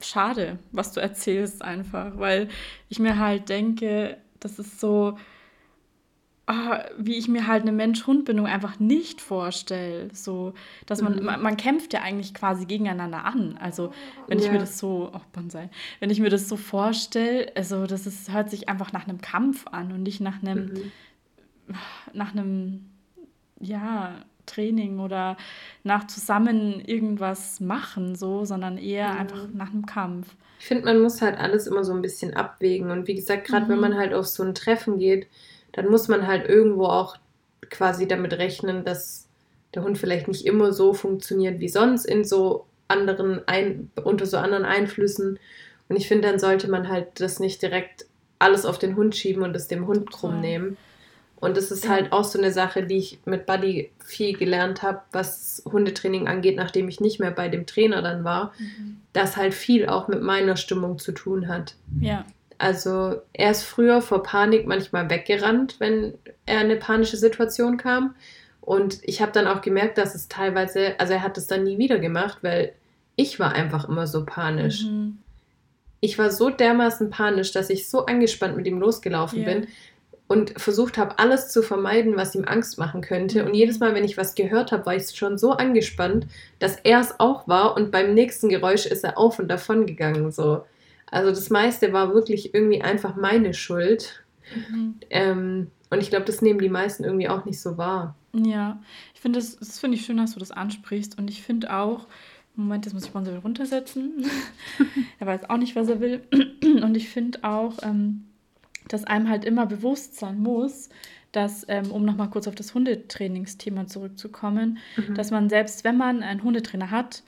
B: schade, was du erzählst einfach, weil ich mir halt denke, das ist so oh, wie ich mir halt eine Mensch-Hund-Bindung einfach nicht vorstelle. So, dass man, mhm. man, man, kämpft ja eigentlich quasi gegeneinander an. Also, wenn ja. ich mir das so, oh Bonsai, wenn ich mir das so vorstelle, also das ist, hört sich einfach nach einem Kampf an und nicht nach einem, mhm. nach einem, ja, Training oder nach zusammen irgendwas machen, so, sondern eher mhm. einfach nach einem Kampf.
A: Ich finde, man muss halt alles immer so ein bisschen abwägen. Und wie gesagt, gerade wenn mhm. man halt auf so ein Treffen geht, dann muss man halt irgendwo auch quasi damit rechnen, dass der Hund vielleicht nicht immer so funktioniert wie sonst in so anderen ein, unter so anderen Einflüssen. Und ich finde, dann sollte man halt das nicht direkt alles auf den Hund schieben und es dem Hund krumm nehmen. Und das ist halt auch so eine Sache, die ich mit Buddy viel gelernt habe, was Hundetraining angeht, nachdem ich nicht mehr bei dem Trainer dann war, mhm. das halt viel auch mit meiner Stimmung zu tun hat. Ja. Also er ist früher vor Panik manchmal weggerannt, wenn er in eine panische Situation kam. Und ich habe dann auch gemerkt, dass es teilweise, also er hat es dann nie wieder gemacht, weil ich war einfach immer so panisch. Mhm. Ich war so dermaßen panisch, dass ich so angespannt mit ihm losgelaufen yeah. bin und versucht habe, alles zu vermeiden, was ihm Angst machen könnte. Mhm. Und jedes Mal, wenn ich was gehört habe, war ich schon so angespannt, dass er es auch war und beim nächsten Geräusch ist er auf und davon gegangen. So. Also das meiste war wirklich irgendwie einfach meine Schuld. Mhm. Ähm, und ich glaube, das nehmen die meisten irgendwie auch nicht so wahr.
B: Ja, ich finde das, das finde ich schön, dass du das ansprichst. Und ich finde auch, Moment, jetzt muss ich mal so runtersetzen. er weiß auch nicht, was er will. Und ich finde auch, ähm, dass einem halt immer bewusst sein muss, dass, ähm, um nochmal kurz auf das Hundetrainingsthema zurückzukommen, mhm. dass man selbst, wenn man einen Hundetrainer hat,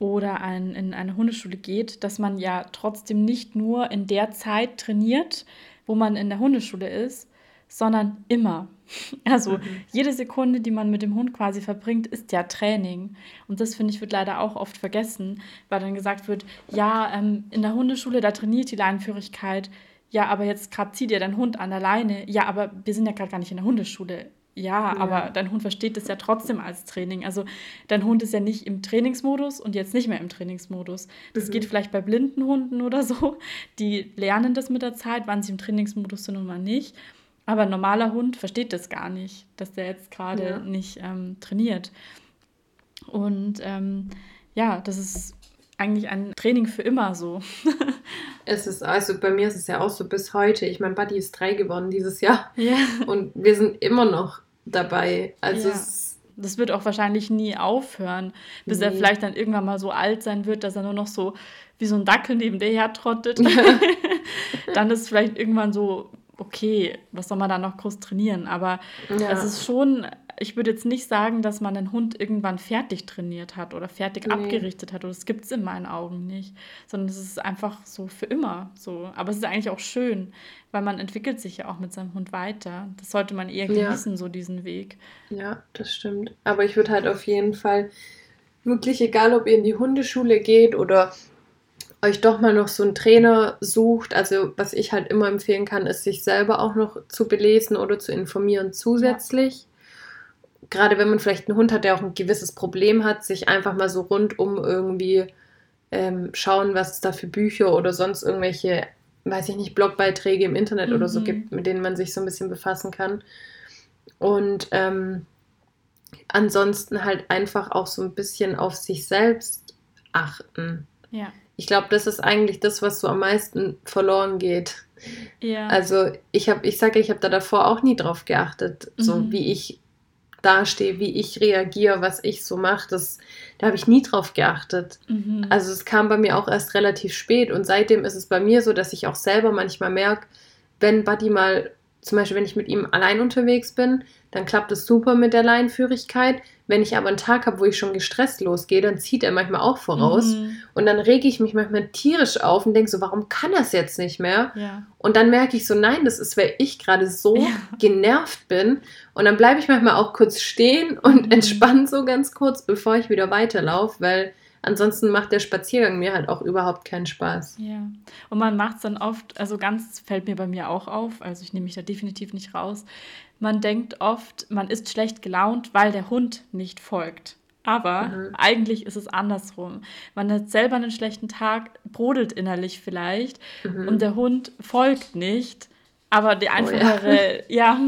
B: oder ein, in eine Hundeschule geht, dass man ja trotzdem nicht nur in der Zeit trainiert, wo man in der Hundeschule ist, sondern immer. Also mhm. jede Sekunde, die man mit dem Hund quasi verbringt, ist ja Training. Und das finde ich wird leider auch oft vergessen, weil dann gesagt wird, ja, ähm, in der Hundeschule, da trainiert die Leinenführigkeit. Ja, aber jetzt gerade zieht ihr dein Hund an der Leine. Ja, aber wir sind ja gerade gar nicht in der Hundeschule. Ja, ja, aber dein Hund versteht es ja trotzdem als Training. Also dein Hund ist ja nicht im Trainingsmodus und jetzt nicht mehr im Trainingsmodus. Das mhm. geht vielleicht bei blinden Hunden oder so. Die lernen das mit der Zeit, wann sie im Trainingsmodus sind und wann nicht. Aber ein normaler Hund versteht das gar nicht, dass der jetzt gerade ja. nicht ähm, trainiert. Und ähm, ja, das ist eigentlich ein Training für immer so.
A: es ist, also bei mir ist es ja auch so bis heute. Ich meine, Buddy ist drei geworden dieses Jahr. Ja. Und wir sind immer noch dabei. Also ja. es
B: das wird auch wahrscheinlich nie aufhören, bis nee. er vielleicht dann irgendwann mal so alt sein wird, dass er nur noch so wie so ein Dackel neben dir her trottet. dann ist vielleicht irgendwann so, okay, was soll man da noch groß trainieren? Aber ja. es ist schon ich würde jetzt nicht sagen, dass man einen Hund irgendwann fertig trainiert hat oder fertig nee. abgerichtet hat. das gibt es in meinen Augen nicht. Sondern es ist einfach so für immer so. Aber es ist eigentlich auch schön, weil man entwickelt sich ja auch mit seinem Hund weiter. Das sollte man eher genießen, ja. so diesen Weg.
A: Ja, das stimmt. Aber ich würde halt auf jeden Fall wirklich, egal ob ihr in die Hundeschule geht oder euch doch mal noch so einen Trainer sucht. Also was ich halt immer empfehlen kann, ist sich selber auch noch zu belesen oder zu informieren zusätzlich gerade wenn man vielleicht einen Hund hat, der auch ein gewisses Problem hat, sich einfach mal so rundum irgendwie ähm, schauen, was es da für Bücher oder sonst irgendwelche, weiß ich nicht, Blogbeiträge im Internet mhm. oder so mhm. gibt, mit denen man sich so ein bisschen befassen kann. Und ähm, ansonsten halt einfach auch so ein bisschen auf sich selbst achten. Ja. Ich glaube, das ist eigentlich das, was so am meisten verloren geht. Ja. Also ich habe, ich sage, ich habe da davor auch nie drauf geachtet, mhm. so wie ich dastehe, wie ich reagiere, was ich so mache, das, da habe ich nie drauf geachtet. Mhm. Also es kam bei mir auch erst relativ spät und seitdem ist es bei mir so, dass ich auch selber manchmal merke, wenn Buddy mal, zum Beispiel wenn ich mit ihm allein unterwegs bin, dann klappt es super mit der Leinführigkeit. Wenn ich aber einen Tag habe, wo ich schon gestresst losgehe, dann zieht er manchmal auch voraus. Mhm. Und dann rege ich mich manchmal tierisch auf und denke so, warum kann er es jetzt nicht mehr? Ja. Und dann merke ich so, nein, das ist, weil ich gerade so ja. genervt bin. Und dann bleibe ich manchmal auch kurz stehen und mhm. entspanne so ganz kurz, bevor ich wieder weiterlaufe, weil ansonsten macht der Spaziergang mir halt auch überhaupt keinen Spaß.
B: Ja. Und man macht es dann oft, also ganz fällt mir bei mir auch auf, also ich nehme mich da definitiv nicht raus, man denkt oft, man ist schlecht gelaunt, weil der Hund nicht folgt. Aber mhm. eigentlich ist es andersrum. Man hat selber einen schlechten Tag, brodelt innerlich vielleicht mhm. und der Hund folgt nicht. Aber die einfachere, oh ja. ja.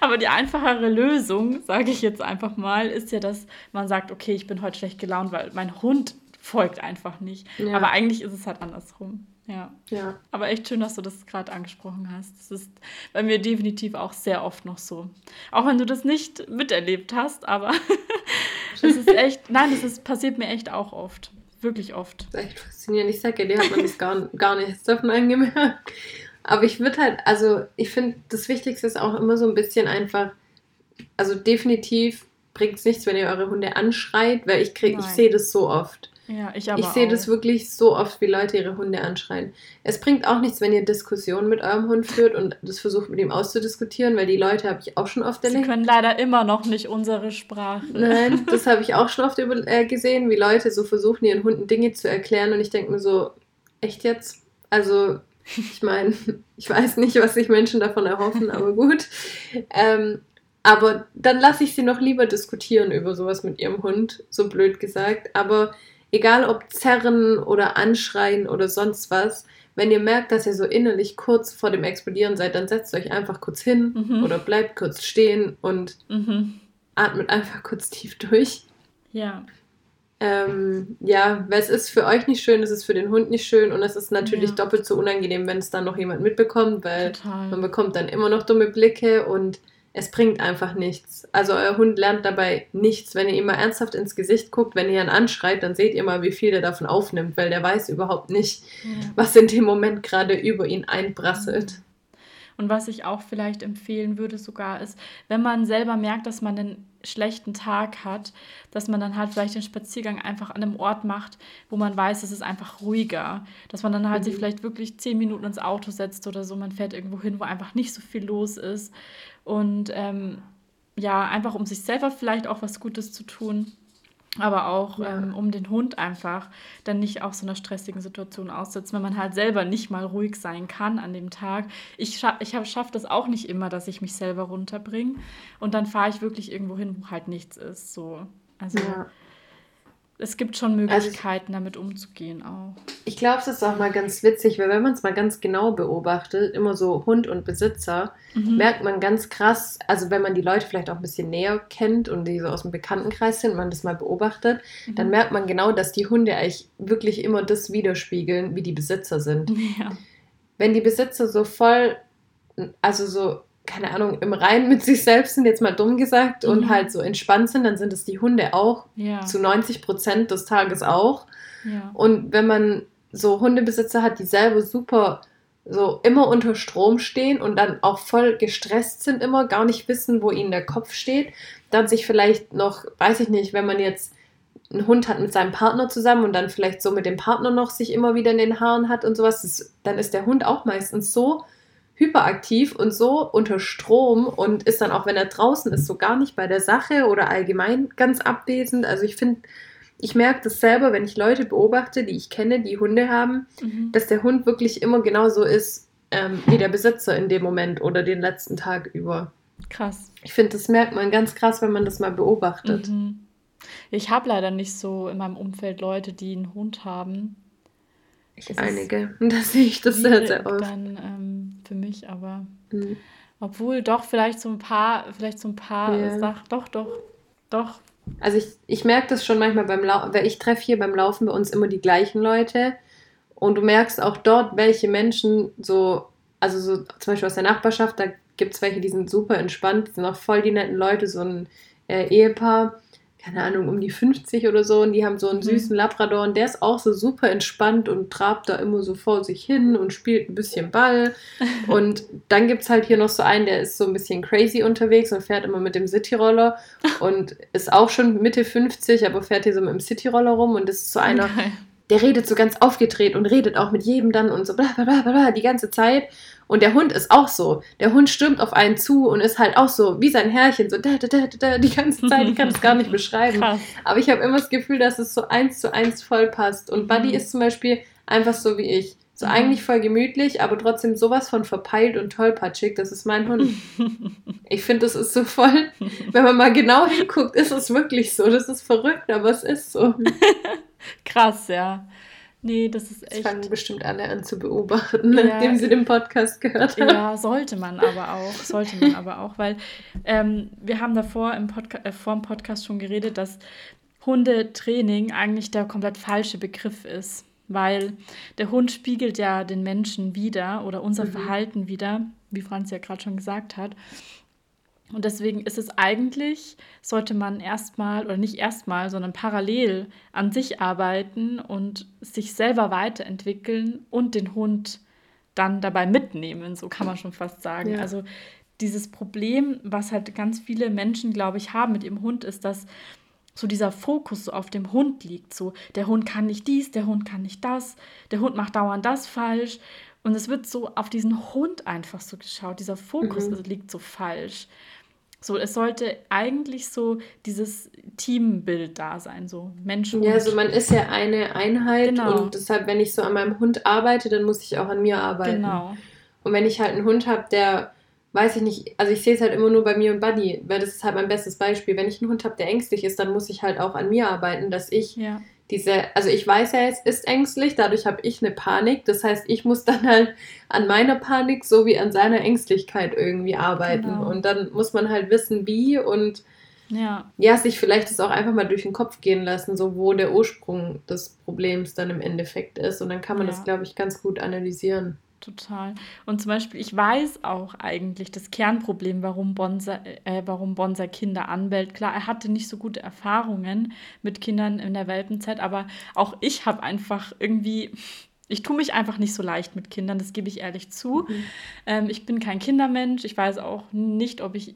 B: Aber die einfachere Lösung, sage ich jetzt einfach mal, ist ja, dass man sagt, okay, ich bin heute schlecht gelaunt, weil mein Hund folgt einfach nicht. Ja. Aber eigentlich ist es halt andersrum. Ja. ja. Aber echt schön, dass du das gerade angesprochen hast. Das ist bei mir definitiv auch sehr oft noch so. Auch wenn du das nicht miterlebt hast, aber das ist echt, nein, das ist, passiert mir echt auch oft. Wirklich oft.
A: Das ist echt faszinierend. Ich sage ja, dir hat man das gar, gar nichts davon angemerkt. Aber ich würde halt, also ich finde, das Wichtigste ist auch immer so ein bisschen einfach, also definitiv bringt es nichts, wenn ihr eure Hunde anschreit, weil ich krieg, ich sehe das so oft. Ja, ich aber Ich sehe das wirklich so oft, wie Leute ihre Hunde anschreien. Es bringt auch nichts, wenn ihr Diskussionen mit eurem Hund führt und das versucht mit ihm auszudiskutieren, weil die Leute habe ich auch schon oft
B: erlebt. Sie können leider immer noch nicht unsere Sprache.
A: Nein, das habe ich auch schon oft über, äh, gesehen, wie Leute so versuchen, ihren Hunden Dinge zu erklären und ich denke mir so, echt jetzt? Also, ich meine, ich weiß nicht, was sich Menschen davon erhoffen, aber gut. Ähm, aber dann lasse ich sie noch lieber diskutieren über sowas mit ihrem Hund, so blöd gesagt. Aber egal ob zerren oder anschreien oder sonst was, wenn ihr merkt, dass ihr so innerlich kurz vor dem Explodieren seid, dann setzt euch einfach kurz hin mhm. oder bleibt kurz stehen und mhm. atmet einfach kurz tief durch. Ja. Ähm, ja, weil es ist für euch nicht schön, es ist für den Hund nicht schön und es ist natürlich ja. doppelt so unangenehm, wenn es dann noch jemand mitbekommt, weil Total. man bekommt dann immer noch dumme Blicke und es bringt einfach nichts. Also euer Hund lernt dabei nichts. Wenn ihr ihm mal ernsthaft ins Gesicht guckt, wenn ihr ihn anschreit, dann seht ihr mal, wie viel der davon aufnimmt, weil der weiß überhaupt nicht, ja. was in dem Moment gerade über ihn einbrasselt.
B: Und was ich auch vielleicht empfehlen würde sogar ist, wenn man selber merkt, dass man einen schlechten Tag hat, dass man dann halt vielleicht den Spaziergang einfach an einem Ort macht, wo man weiß, es ist einfach ruhiger. Dass man dann halt mhm. sich vielleicht wirklich zehn Minuten ins Auto setzt oder so. Man fährt irgendwo hin, wo einfach nicht so viel los ist. Und ähm, ja, einfach um sich selber vielleicht auch was Gutes zu tun aber auch ja. ähm, um den Hund einfach dann nicht auch so einer stressigen Situation aussetzt, wenn man halt selber nicht mal ruhig sein kann an dem Tag. Ich, scha ich schaffe das auch nicht immer, dass ich mich selber runterbringe und dann fahre ich wirklich irgendwo hin, wo halt nichts ist. So. Also ja. Es gibt schon also Möglichkeiten, also, damit umzugehen auch.
A: Ich glaube, es ist auch mal ganz witzig, weil wenn man es mal ganz genau beobachtet, immer so Hund und Besitzer, mhm. merkt man ganz krass, also wenn man die Leute vielleicht auch ein bisschen näher kennt und die so aus dem Bekanntenkreis sind, man das mal beobachtet, mhm. dann merkt man genau, dass die Hunde eigentlich wirklich immer das widerspiegeln, wie die Besitzer sind. Ja. Wenn die Besitzer so voll, also so keine Ahnung, im Reinen mit sich selbst sind, jetzt mal dumm gesagt, mhm. und halt so entspannt sind, dann sind es die Hunde auch. Ja. Zu 90 Prozent des Tages auch. Ja. Und wenn man so Hundebesitzer hat, die selber super so immer unter Strom stehen und dann auch voll gestresst sind immer, gar nicht wissen, wo ihnen der Kopf steht, dann sich vielleicht noch, weiß ich nicht, wenn man jetzt einen Hund hat mit seinem Partner zusammen und dann vielleicht so mit dem Partner noch sich immer wieder in den Haaren hat und sowas, das, dann ist der Hund auch meistens so hyperaktiv und so unter Strom und ist dann auch, wenn er draußen ist, so gar nicht bei der Sache oder allgemein ganz abwesend. Also ich finde, ich merke das selber, wenn ich Leute beobachte, die ich kenne, die Hunde haben, mhm. dass der Hund wirklich immer genauso ist ähm, wie der Besitzer in dem Moment oder den letzten Tag über. Krass. Ich finde, das merkt man ganz krass, wenn man das mal beobachtet.
B: Mhm. Ich habe leider nicht so in meinem Umfeld Leute, die einen Hund haben. Ich das einige. Und da sehe ich das sehr, sehr oft. Dann ähm, für mich, aber mhm. obwohl doch vielleicht so ein paar, vielleicht so ein paar ja. Sachen, doch, doch, doch.
A: Also ich, ich merke das schon manchmal beim Laufen, weil ich treffe hier beim Laufen bei uns immer die gleichen Leute und du merkst auch dort, welche Menschen so, also so zum Beispiel aus der Nachbarschaft, da gibt es welche, die sind super entspannt, sind auch voll die netten Leute, so ein äh, Ehepaar keine Ahnung, um die 50 oder so und die haben so einen mhm. süßen Labrador und der ist auch so super entspannt und trabt da immer so vor sich hin und spielt ein bisschen Ball. und dann gibt es halt hier noch so einen, der ist so ein bisschen crazy unterwegs und fährt immer mit dem Cityroller und ist auch schon Mitte 50, aber fährt hier so mit dem Cityroller rum und das ist so einer, okay. Der redet so ganz aufgedreht und redet auch mit jedem dann und so bla bla bla bla die ganze Zeit. Und der Hund ist auch so. Der Hund stürmt auf einen zu und ist halt auch so, wie sein Herrchen, so da, da, da, da, die ganze Zeit. Ich kann es gar nicht beschreiben. Krass. Aber ich habe immer das Gefühl, dass es so eins zu eins voll passt. Und Buddy mhm. ist zum Beispiel einfach so wie ich. So mhm. eigentlich voll gemütlich, aber trotzdem sowas von verpeilt und tollpatschig. Das ist mein Hund. ich finde, das ist so voll. Wenn man mal genau hinguckt, ist es wirklich so. Das ist verrückt, aber es ist so.
B: Krass, ja. Nee, das ist echt.
A: Das fangen bestimmt alle an zu beobachten, ja, nachdem sie den Podcast gehört haben.
B: Ja, sollte man aber auch. Sollte man aber auch, weil ähm, wir haben davor im Podca äh, vor dem Podcast schon geredet, dass Hundetraining eigentlich der komplett falsche Begriff ist. Weil der Hund spiegelt ja den Menschen wieder oder unser mhm. Verhalten wieder, wie Franz ja gerade schon gesagt hat. Und deswegen ist es eigentlich, sollte man erstmal oder nicht erstmal, sondern parallel an sich arbeiten und sich selber weiterentwickeln und den Hund dann dabei mitnehmen, so kann man schon fast sagen. Ja. Also dieses Problem, was halt ganz viele Menschen, glaube ich, haben mit ihrem Hund, ist, dass so dieser Fokus so auf dem Hund liegt. So, der Hund kann nicht dies, der Hund kann nicht das, der Hund macht dauernd das falsch. Und es wird so auf diesen Hund einfach so geschaut. Dieser Fokus mhm. liegt so falsch. So, es sollte eigentlich so dieses Teambild da sein, so Menschen.
A: Ja, also man ist ja eine Einheit genau. und deshalb, wenn ich so an meinem Hund arbeite, dann muss ich auch an mir arbeiten. Genau. Und wenn ich halt einen Hund habe, der, weiß ich nicht, also ich sehe es halt immer nur bei mir und Buddy, weil das ist halt mein bestes Beispiel. Wenn ich einen Hund habe, der ängstlich ist, dann muss ich halt auch an mir arbeiten, dass ich ja diese, also ich weiß ja, es ist ängstlich, dadurch habe ich eine Panik. Das heißt, ich muss dann halt an meiner Panik sowie an seiner Ängstlichkeit irgendwie arbeiten. Genau. Und dann muss man halt wissen, wie und ja. ja, sich vielleicht das auch einfach mal durch den Kopf gehen lassen, so wo der Ursprung des Problems dann im Endeffekt ist. Und dann kann man ja. das, glaube ich, ganz gut analysieren.
B: Total. Und zum Beispiel, ich weiß auch eigentlich das Kernproblem, warum Bonser, äh, warum Bonser Kinder anbellt. Klar, er hatte nicht so gute Erfahrungen mit Kindern in der Welpenzeit, aber auch ich habe einfach irgendwie, ich tue mich einfach nicht so leicht mit Kindern, das gebe ich ehrlich zu. Mhm. Ähm, ich bin kein Kindermensch, ich weiß auch nicht, ob ich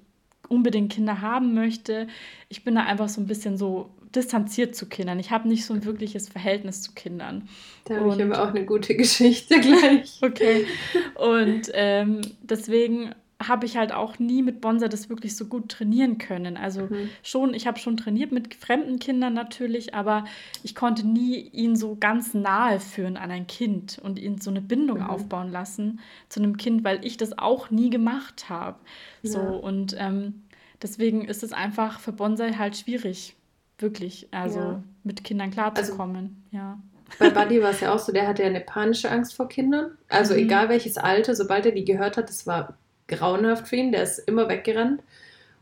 B: unbedingt Kinder haben möchte. Ich bin da einfach so ein bisschen so distanziert zu Kindern. Ich habe nicht so ein wirkliches Verhältnis zu Kindern.
A: Da habe ich aber auch eine gute Geschichte gleich.
B: okay. Und ähm, deswegen habe ich halt auch nie mit Bonsa das wirklich so gut trainieren können. Also mhm. schon, ich habe schon trainiert mit fremden Kindern natürlich, aber ich konnte nie ihn so ganz nahe führen an ein Kind und ihn so eine Bindung mhm. aufbauen lassen zu einem Kind, weil ich das auch nie gemacht habe. So ja. und ähm, deswegen ist es einfach für Bonsai halt schwierig wirklich, also ja. mit Kindern klarzukommen, also, ja.
A: Bei Buddy war es ja auch so, der hatte ja eine panische Angst vor Kindern. Also mhm. egal welches Alter, sobald er die gehört hat, das war grauenhaft für ihn, der ist immer weggerannt.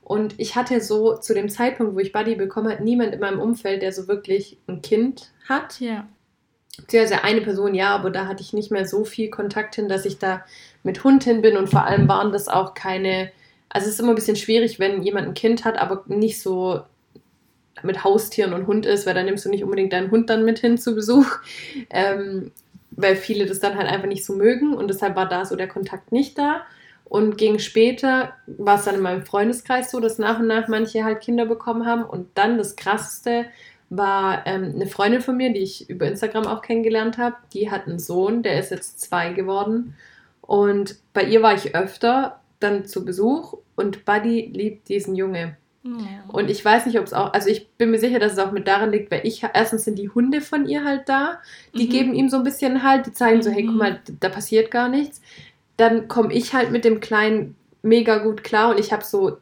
A: Und ich hatte so zu dem Zeitpunkt, wo ich Buddy bekommen habe, niemand in meinem Umfeld, der so wirklich ein Kind hat. Ja. Beziehungsweise eine Person ja, aber da hatte ich nicht mehr so viel Kontakt hin, dass ich da mit Hund hin bin und vor allem waren das auch keine. Also es ist immer ein bisschen schwierig, wenn jemand ein Kind hat, aber nicht so mit Haustieren und Hund ist, weil dann nimmst du nicht unbedingt deinen Hund dann mit hin zu Besuch, ähm, weil viele das dann halt einfach nicht so mögen und deshalb war da so der Kontakt nicht da. Und gegen später war es dann in meinem Freundeskreis so, dass nach und nach manche halt Kinder bekommen haben. Und dann das Krasseste war ähm, eine Freundin von mir, die ich über Instagram auch kennengelernt habe. Die hat einen Sohn, der ist jetzt zwei geworden. Und bei ihr war ich öfter dann zu Besuch und Buddy liebt diesen Junge. Und ich weiß nicht, ob es auch, also ich bin mir sicher, dass es auch mit daran liegt, weil ich, erstens sind die Hunde von ihr halt da, die mhm. geben ihm so ein bisschen halt, die zeigen so, hey, guck mhm. mal, da passiert gar nichts. Dann komme ich halt mit dem Kleinen mega gut klar und ich habe so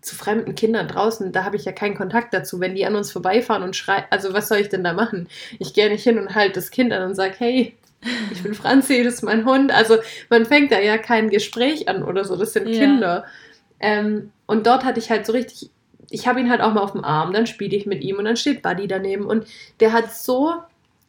A: zu fremden Kindern draußen, da habe ich ja keinen Kontakt dazu, wenn die an uns vorbeifahren und schreien, also was soll ich denn da machen? Ich gehe nicht hin und halte das Kind an und sage, hey, ich bin Franzi, das ist mein Hund. Also man fängt da ja kein Gespräch an oder so, das sind ja. Kinder. Ähm, und dort hatte ich halt so richtig ich habe ihn halt auch mal auf dem Arm, dann spiele ich mit ihm und dann steht Buddy daneben und der hat so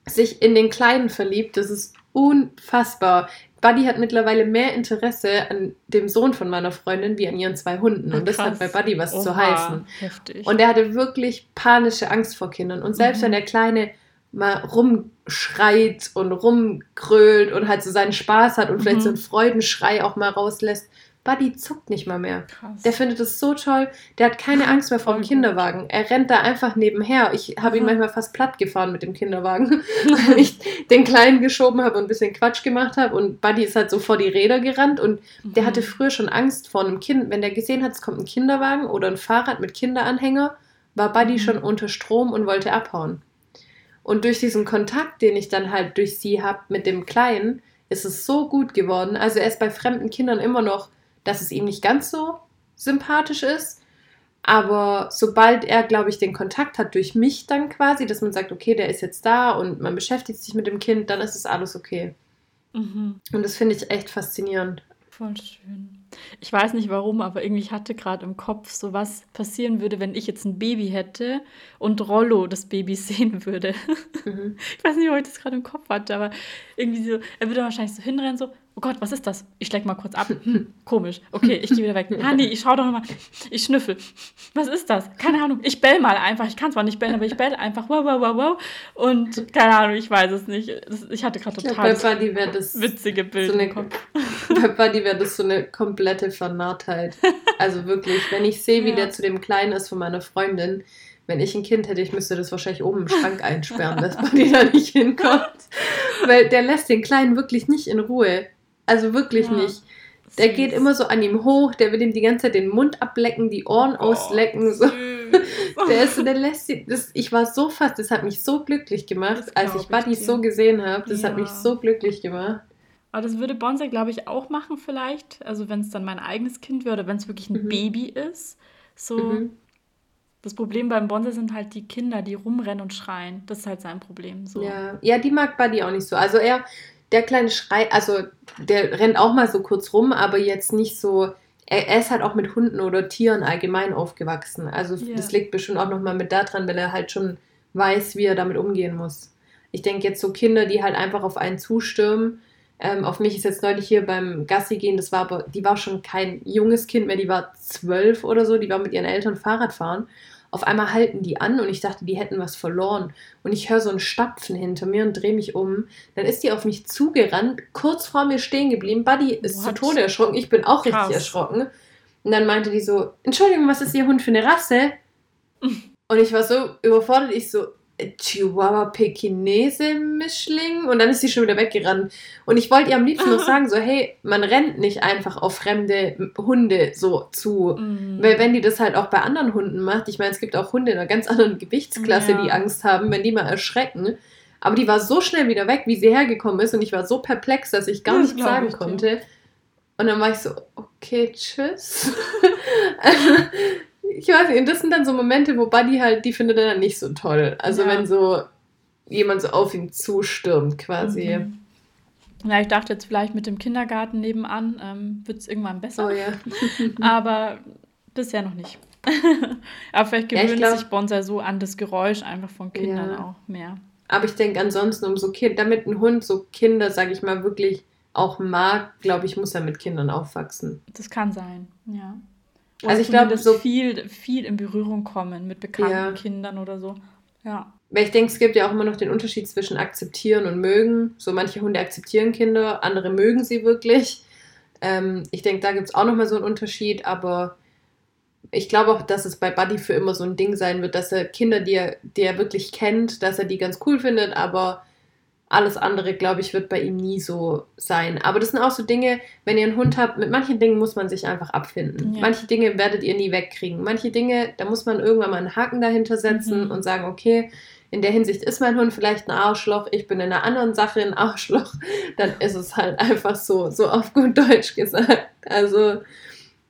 A: sich in den Kleinen verliebt, das ist unfassbar. Buddy hat mittlerweile mehr Interesse an dem Sohn von meiner Freundin wie an ihren zwei Hunden. Und das hat bei Buddy was Oha, zu heißen. Heftig. Und er hatte wirklich panische Angst vor Kindern. Und selbst mhm. wenn der Kleine mal rumschreit und rumkrölt und halt so seinen Spaß hat und mhm. vielleicht so einen Freudenschrei auch mal rauslässt, Buddy zuckt nicht mal mehr. Krass. Der findet es so toll. Der hat keine Angst mehr vor dem Kinderwagen. Er rennt da einfach nebenher. Ich habe ihn manchmal fast platt gefahren mit dem Kinderwagen, weil ich den Kleinen geschoben habe und ein bisschen Quatsch gemacht habe. Und Buddy ist halt so vor die Räder gerannt und mhm. der hatte früher schon Angst vor einem Kind. Wenn der gesehen hat, es kommt ein Kinderwagen oder ein Fahrrad mit Kinderanhänger, war Buddy mhm. schon unter Strom und wollte abhauen. Und durch diesen Kontakt, den ich dann halt durch sie habe mit dem Kleinen, ist es so gut geworden. Also er ist bei fremden Kindern immer noch dass es ihm nicht ganz so sympathisch ist. Aber sobald er, glaube ich, den Kontakt hat durch mich dann quasi, dass man sagt, okay, der ist jetzt da und man beschäftigt sich mit dem Kind, dann ist es alles okay. Mhm. Und das finde ich echt faszinierend.
B: Voll schön. Ich weiß nicht warum, aber irgendwie hatte gerade im Kopf so was passieren würde, wenn ich jetzt ein Baby hätte und Rollo das Baby sehen würde. Mhm. Ich weiß nicht, ob ich das gerade im Kopf hatte, aber irgendwie so, er würde wahrscheinlich so hinrennen, so, oh Gott, was ist das? Ich schläg mal kurz ab. Hm, komisch. Okay, ich gehe wieder weg. Ah, nee, ich schau doch nochmal. Ich schnüffel. Was ist das? Keine Ahnung. Ich bell mal einfach. Ich kann zwar nicht bellen, aber ich bell einfach. Wow, wow, wow, wow. Und keine Ahnung, ich weiß es nicht. Ich hatte gerade total glaub, bei das witzige
A: Bild so eine, Bei Buddy wäre das so eine komplette Vernarrtheit. Also wirklich, wenn ich sehe, wie ja. der zu dem Kleinen ist von meiner Freundin, wenn ich ein Kind hätte, ich müsste das wahrscheinlich oben im Schrank einsperren, dass Buddy da nicht hinkommt. Weil der lässt den Kleinen wirklich nicht in Ruhe. Also wirklich ja. nicht. Der Süß. geht immer so an ihm hoch, der will ihm die ganze Zeit den Mund ablecken, die Ohren oh, auslecken. So. der ist so, der lässt sie. Das, ich war so fast, das hat mich so glücklich gemacht, als ich Buddy so gesehen habe. Das ja. hat mich so glücklich gemacht.
B: Aber das würde Bonsai, glaube ich, auch machen, vielleicht. Also, wenn es dann mein eigenes Kind wäre oder wenn es wirklich ein mhm. Baby ist. So. Mhm. Das Problem beim Bonsai sind halt die Kinder, die rumrennen und schreien. Das ist halt sein Problem. So.
A: Ja. ja, die mag Buddy auch nicht so. Also, er der kleine Schrei, also der rennt auch mal so kurz rum, aber jetzt nicht so. Er, er ist halt auch mit Hunden oder Tieren allgemein aufgewachsen. Also yeah. das liegt bestimmt auch nochmal mit daran, weil er halt schon weiß, wie er damit umgehen muss. Ich denke jetzt so Kinder, die halt einfach auf einen zustürmen. Ähm, auf mich ist jetzt neulich hier beim Gassi gehen, das war aber, die war schon kein junges Kind mehr, die war zwölf oder so, die war mit ihren Eltern Fahrrad fahren auf einmal halten die an und ich dachte, die hätten was verloren. Und ich höre so ein Stapfen hinter mir und drehe mich um. Dann ist die auf mich zugerannt, kurz vor mir stehen geblieben. Buddy ist What? zu Tode erschrocken. Ich bin auch Krass. richtig erschrocken. Und dann meinte die so: Entschuldigung, was ist Ihr Hund für eine Rasse? Und ich war so überfordert. Ich so: Chihuahua Pekinese Mischling und dann ist sie schon wieder weggerannt. Und ich wollte ihr am liebsten noch sagen, so, hey, man rennt nicht einfach auf fremde Hunde so zu. Mm. Weil wenn die das halt auch bei anderen Hunden macht, ich meine, es gibt auch Hunde in einer ganz anderen Gewichtsklasse, ja. die Angst haben, wenn die mal erschrecken. Aber die war so schnell wieder weg, wie sie hergekommen ist und ich war so perplex, dass ich gar das nichts sagen konnte. Und dann war ich so, okay, tschüss. ich weiß nicht, das sind dann so Momente, wo Buddy halt, die findet er dann nicht so toll. Also ja. wenn so jemand so auf ihn zustürmt quasi. Mhm.
B: Ja, ich dachte jetzt vielleicht mit dem Kindergarten nebenan ähm, wird es irgendwann besser. Oh ja. Aber bisher noch nicht. Aber vielleicht gewöhnt ja, sich Bonsai so an das Geräusch einfach von Kindern ja. auch mehr.
A: Aber ich denke ansonsten um so Kind, damit ein Hund so Kinder, sag ich mal, wirklich auch mag, glaube ich, muss er mit Kindern aufwachsen.
B: Das kann sein, ja. Oder also ich glaube, so viel, viel in Berührung kommen mit bekannten ja. Kindern oder so. Ja.
A: Weil ich denke, es gibt ja auch immer noch den Unterschied zwischen akzeptieren und mögen. So manche Hunde akzeptieren Kinder, andere mögen sie wirklich. Ähm, ich denke, da gibt es auch nochmal so einen Unterschied, aber ich glaube auch, dass es bei Buddy für immer so ein Ding sein wird, dass er Kinder, die er, die er wirklich kennt, dass er die ganz cool findet, aber alles andere, glaube ich, wird bei ihm nie so sein. Aber das sind auch so Dinge, wenn ihr einen Hund habt, mit manchen Dingen muss man sich einfach abfinden. Ja. Manche Dinge werdet ihr nie wegkriegen. Manche Dinge, da muss man irgendwann mal einen Haken dahinter setzen mhm. und sagen, okay, in der Hinsicht ist mein Hund vielleicht ein Arschloch, ich bin in einer anderen Sache ein Arschloch, dann ist es halt einfach so, so auf gut Deutsch gesagt. Also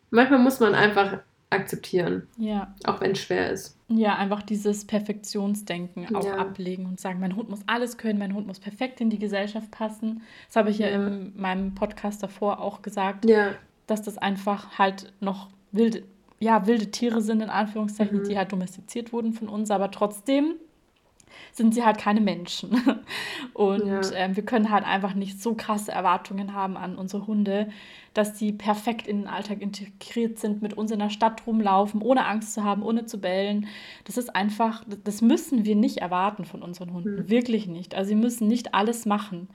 A: manchmal muss man einfach akzeptieren. Ja. Auch wenn es schwer ist.
B: Ja, einfach dieses Perfektionsdenken auch ja. ablegen und sagen, mein Hund muss alles können, mein Hund muss perfekt in die Gesellschaft passen. Das habe ich ja, ja in meinem Podcast davor auch gesagt, ja. dass das einfach halt noch wilde, ja, wilde Tiere sind, in Anführungszeichen, mhm. die halt domestiziert wurden von uns, aber trotzdem sind sie halt keine Menschen. Und ja. ähm, wir können halt einfach nicht so krasse Erwartungen haben an unsere Hunde, dass sie perfekt in den Alltag integriert sind, mit uns in der Stadt rumlaufen, ohne Angst zu haben, ohne zu bellen. Das ist einfach, das müssen wir nicht erwarten von unseren Hunden. Mhm. Wirklich nicht. Also sie müssen nicht alles machen.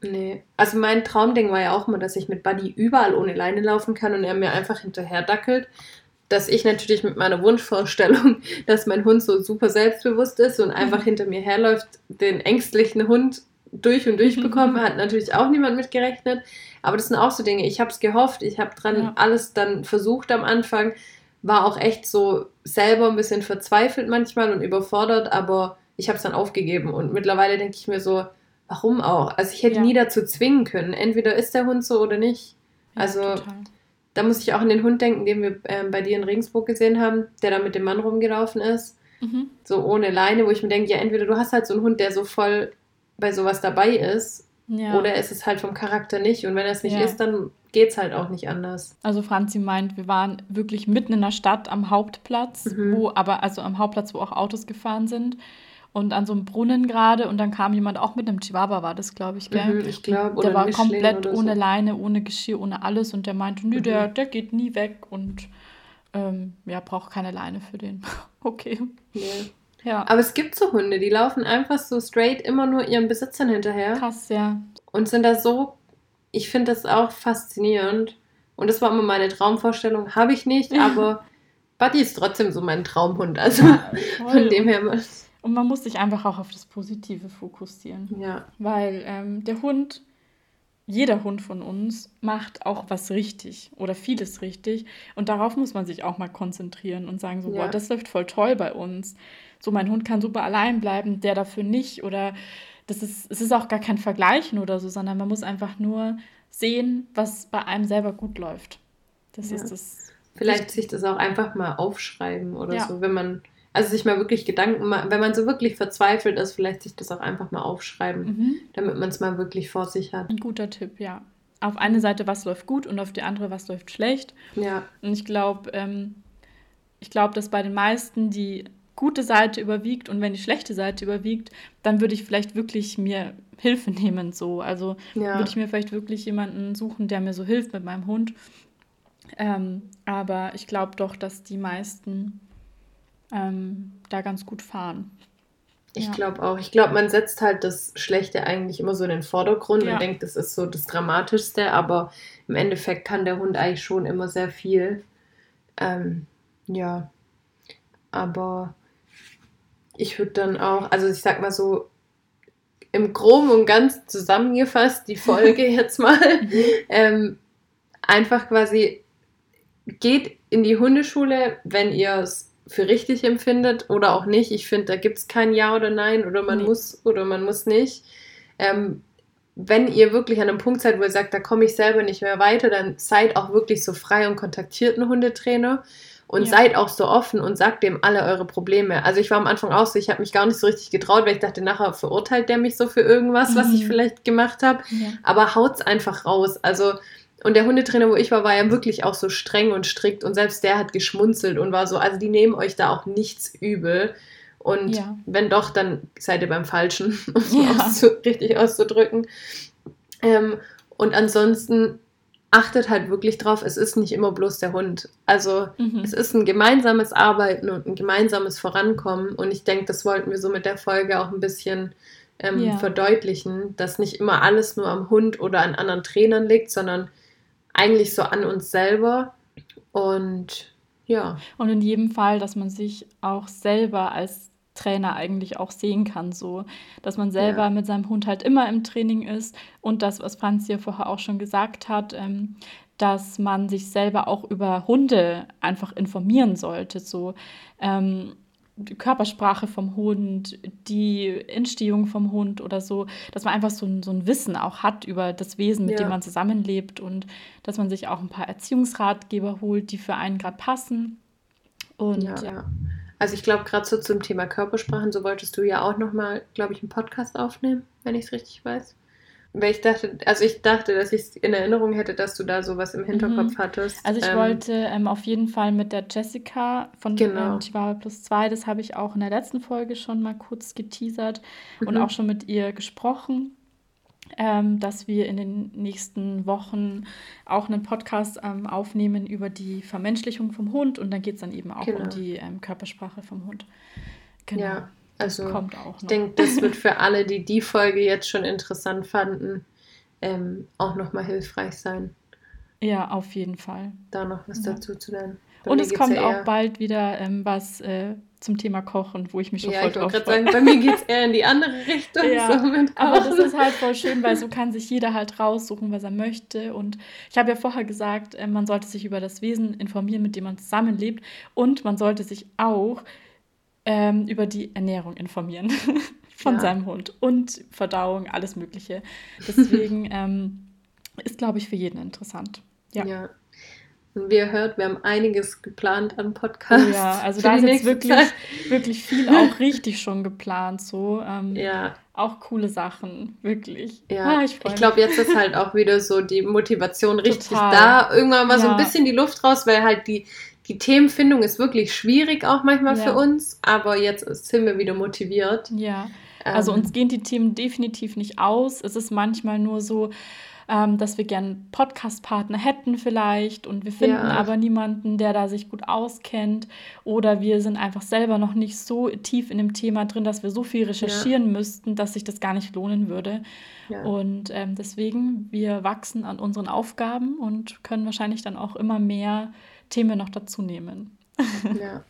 A: Nee. Also mein Traumding war ja auch immer, dass ich mit Buddy überall ohne Leine laufen kann und er mir einfach hinterher dackelt dass ich natürlich mit meiner Wunschvorstellung, dass mein Hund so super selbstbewusst ist und einfach mhm. hinter mir herläuft, den ängstlichen Hund durch und durch bekommen, hat natürlich auch niemand mit gerechnet. Aber das sind auch so Dinge. Ich habe es gehofft, ich habe dran ja. alles dann versucht am Anfang, war auch echt so selber ein bisschen verzweifelt manchmal und überfordert, aber ich habe es dann aufgegeben und mittlerweile denke ich mir so, warum auch? Also ich hätte ja. nie dazu zwingen können. Entweder ist der Hund so oder nicht. Also ja, da muss ich auch an den Hund denken, den wir äh, bei dir in Regensburg gesehen haben, der da mit dem Mann rumgelaufen ist. Mhm. So ohne Leine, wo ich mir denke, ja, entweder du hast halt so einen Hund, der so voll bei sowas dabei ist, ja. oder ist es halt vom Charakter nicht. Und wenn er es nicht ja. ist, dann geht es halt auch nicht anders.
B: Also Franzi meint, wir waren wirklich mitten in der Stadt am Hauptplatz, mhm. wo aber, also am Hauptplatz, wo auch Autos gefahren sind und an so einem Brunnen gerade und dann kam jemand auch mit einem Chihuahua, war das, glaube ich, gell? Mhm, ich glaube, Der war komplett ohne so. Leine, ohne Geschirr, ohne alles und der meinte, nö, mhm. der, der geht nie weg und ähm, ja, braucht keine Leine für den. okay.
A: Nee. Ja. Aber es gibt so Hunde, die laufen einfach so straight immer nur ihren Besitzern hinterher. Krass, ja. Und sind da so, ich finde das auch faszinierend. Und das war immer meine Traumvorstellung. Habe ich nicht, aber Buddy ist trotzdem so mein Traumhund. Also ja, von dem her.
B: Und man muss sich einfach auch auf das Positive fokussieren. Ja. Weil ähm, der Hund, jeder Hund von uns macht auch was richtig oder vieles richtig. Und darauf muss man sich auch mal konzentrieren und sagen so, ja. boah, das läuft voll toll bei uns. So, mein Hund kann super allein bleiben, der dafür nicht. Oder das ist, es ist auch gar kein Vergleichen oder so, sondern man muss einfach nur sehen, was bei einem selber gut läuft. Das
A: ja. ist das. Vielleicht sich das auch einfach mal aufschreiben oder ja. so, wenn man also sich mal wirklich Gedanken machen, wenn man so wirklich verzweifelt ist, vielleicht sich das auch einfach mal aufschreiben, mhm. damit man es mal wirklich vor sich hat.
B: Ein guter Tipp, ja. Auf eine Seite, was läuft gut und auf die andere, was läuft schlecht. Ja. Und ich glaube, ähm, ich glaube, dass bei den meisten die gute Seite überwiegt und wenn die schlechte Seite überwiegt, dann würde ich vielleicht wirklich mir Hilfe nehmen. So. Also ja. würde ich mir vielleicht wirklich jemanden suchen, der mir so hilft mit meinem Hund. Ähm, aber ich glaube doch, dass die meisten ähm, da ganz gut fahren.
A: Ich ja. glaube auch. Ich glaube, man setzt halt das Schlechte eigentlich immer so in den Vordergrund ja. und denkt, das ist so das Dramatischste, aber im Endeffekt kann der Hund eigentlich schon immer sehr viel. Ähm, ja. Aber ich würde dann auch, also ich sag mal so, im Groben und ganz zusammengefasst die Folge jetzt mal. Mhm. ähm, einfach quasi geht in die Hundeschule, wenn ihr es für richtig empfindet oder auch nicht. Ich finde, da gibt es kein Ja oder Nein oder man nee. muss oder man muss nicht. Ähm, wenn ihr wirklich an einem Punkt seid, wo ihr sagt, da komme ich selber nicht mehr weiter, dann seid auch wirklich so frei und kontaktiert einen Hundetrainer. Und ja. seid auch so offen und sagt dem alle eure Probleme. Also ich war am Anfang auch so, ich habe mich gar nicht so richtig getraut, weil ich dachte, nachher verurteilt der mich so für irgendwas, mhm. was ich mhm. vielleicht gemacht habe. Ja. Aber haut's einfach raus. Also und der Hundetrainer, wo ich war, war ja wirklich auch so streng und strikt und selbst der hat geschmunzelt und war so, also die nehmen euch da auch nichts übel. Und ja. wenn doch, dann seid ihr beim Falschen, um es ja. auszu richtig auszudrücken. Ähm, und ansonsten achtet halt wirklich drauf, es ist nicht immer bloß der Hund. Also mhm. es ist ein gemeinsames Arbeiten und ein gemeinsames Vorankommen. Und ich denke, das wollten wir so mit der Folge auch ein bisschen ähm, ja. verdeutlichen, dass nicht immer alles nur am Hund oder an anderen Trainern liegt, sondern eigentlich so an uns selber. Und ja.
B: Und in jedem Fall, dass man sich auch selber als Trainer eigentlich auch sehen kann, so dass man selber ja. mit seinem Hund halt immer im Training ist und das, was Franz hier vorher auch schon gesagt hat, ähm, dass man sich selber auch über Hunde einfach informieren sollte, so ähm, die Körpersprache vom Hund, die Entstehung vom Hund oder so, dass man einfach so ein, so ein Wissen auch hat über das Wesen, mit ja. dem man zusammenlebt und dass man sich auch ein paar Erziehungsratgeber holt, die für einen gerade passen. Und
A: ja. ja. Also ich glaube, gerade so zum Thema Körpersprachen, so wolltest du ja auch nochmal, glaube ich, einen Podcast aufnehmen, wenn ich es richtig weiß. Weil ich dachte, also ich dachte, dass ich es in Erinnerung hätte, dass du da sowas im Hinterkopf mhm. hattest.
B: Also ich ähm, wollte ähm, auf jeden Fall mit der Jessica von genau. ähm, Chihuahua Plus 2, das habe ich auch in der letzten Folge schon mal kurz geteasert mhm. und auch schon mit ihr gesprochen, ähm, dass wir in den nächsten Wochen auch einen Podcast ähm, aufnehmen über die Vermenschlichung vom Hund und dann geht es dann eben auch genau. um die ähm, Körpersprache vom Hund.
A: Genau. Ja. Also Kommt auch ich denke, das wird für alle, die die Folge jetzt schon interessant fanden, ähm, auch nochmal hilfreich sein.
B: Ja, auf jeden Fall.
A: Da noch was
B: ja.
A: dazu zu lernen.
B: Bei und es kommt ja auch bald wieder ähm, was äh, zum Thema Kochen, wo ich mich schon ja, voll
A: drauf freue. sagen, bei mir geht es eher in die andere Richtung.
B: ja, so aber das ist halt voll schön, weil so kann sich jeder halt raussuchen, was er möchte. Und ich habe ja vorher gesagt, äh, man sollte sich über das Wesen informieren, mit dem man zusammenlebt. Und man sollte sich auch ähm, über die Ernährung informieren von ja. seinem Hund und Verdauung, alles Mögliche. Deswegen ähm, ist, glaube ich, für jeden interessant. Ja.
A: ja. Wie ihr hört, wir haben einiges geplant an Podcasts. Oh
B: ja, also da ist jetzt wirklich, wirklich viel auch richtig schon geplant. So. Ähm, ja. Auch coole Sachen, wirklich.
A: Ja, ah, ich, ich glaube, jetzt ist halt auch wieder so die Motivation richtig Total. da. Irgendwann mal ja. so ein bisschen die Luft raus, weil halt die, die Themenfindung ist wirklich schwierig auch manchmal ja. für uns, aber jetzt sind wir wieder motiviert.
B: Ja, also ähm, uns gehen die Themen definitiv nicht aus. Es ist manchmal nur so, ähm, dass wir gern Podcast-Partner hätten vielleicht und wir finden ja. aber niemanden, der da sich gut auskennt oder wir sind einfach selber noch nicht so tief in dem Thema drin, dass wir so viel recherchieren ja. müssten, dass sich das gar nicht lohnen würde. Ja. Und ähm, deswegen, wir wachsen an unseren Aufgaben und können wahrscheinlich dann auch immer mehr Themen noch dazu nehmen.
A: Ja.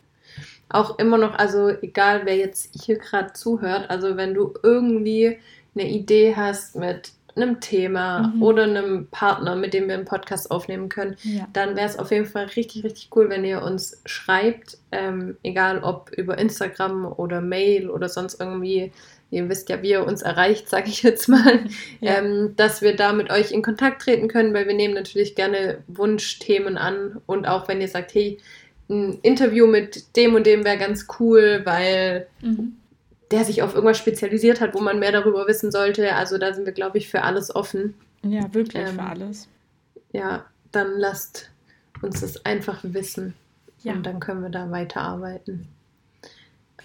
A: Auch immer noch, also egal wer jetzt hier gerade zuhört, also wenn du irgendwie eine Idee hast mit einem Thema mhm. oder einem Partner, mit dem wir einen Podcast aufnehmen können, ja. dann wäre es auf jeden Fall richtig, richtig cool, wenn ihr uns schreibt, ähm, egal ob über Instagram oder Mail oder sonst irgendwie ihr wisst ja, wie ihr uns erreicht, sage ich jetzt mal, ja. ähm, dass wir da mit euch in Kontakt treten können, weil wir nehmen natürlich gerne Wunschthemen an und auch wenn ihr sagt, hey, ein Interview mit dem und dem wäre ganz cool, weil mhm. der sich auf irgendwas spezialisiert hat, wo man mehr darüber wissen sollte. Also da sind wir, glaube ich, für alles offen.
B: Ja, wirklich ähm, für alles.
A: Ja, dann lasst uns das einfach wissen. Ja. Und dann können wir da weiterarbeiten.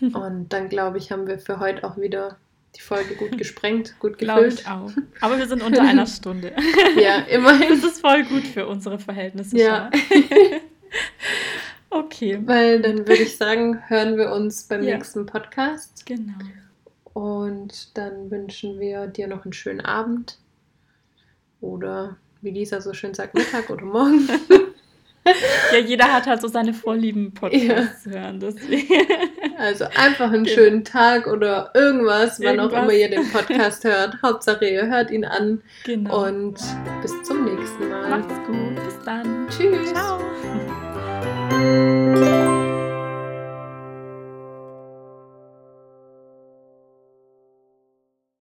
A: Und dann glaube ich, haben wir für heute auch wieder die Folge gut gesprengt, gut gefüllt.
B: Glaube ich auch. Aber wir sind unter einer Stunde.
A: ja, immerhin.
B: Das ist voll gut für unsere Verhältnisse. Ja. okay.
A: Weil dann würde ich sagen, hören wir uns beim ja. nächsten Podcast.
B: Genau.
A: Und dann wünschen wir dir noch einen schönen Abend. Oder wie Lisa so schön sagt, Mittag oder Morgen.
B: Ja, jeder hat halt so seine Vorlieben, Podcasts ja. hören. Deswegen.
A: Also einfach einen genau. schönen Tag oder irgendwas, wann irgendwas. auch immer ihr den Podcast hört. Hauptsache ihr hört ihn an. Genau. Und bis zum nächsten Mal.
B: Macht's gut. Bis dann.
A: Tschüss.
B: Ciao.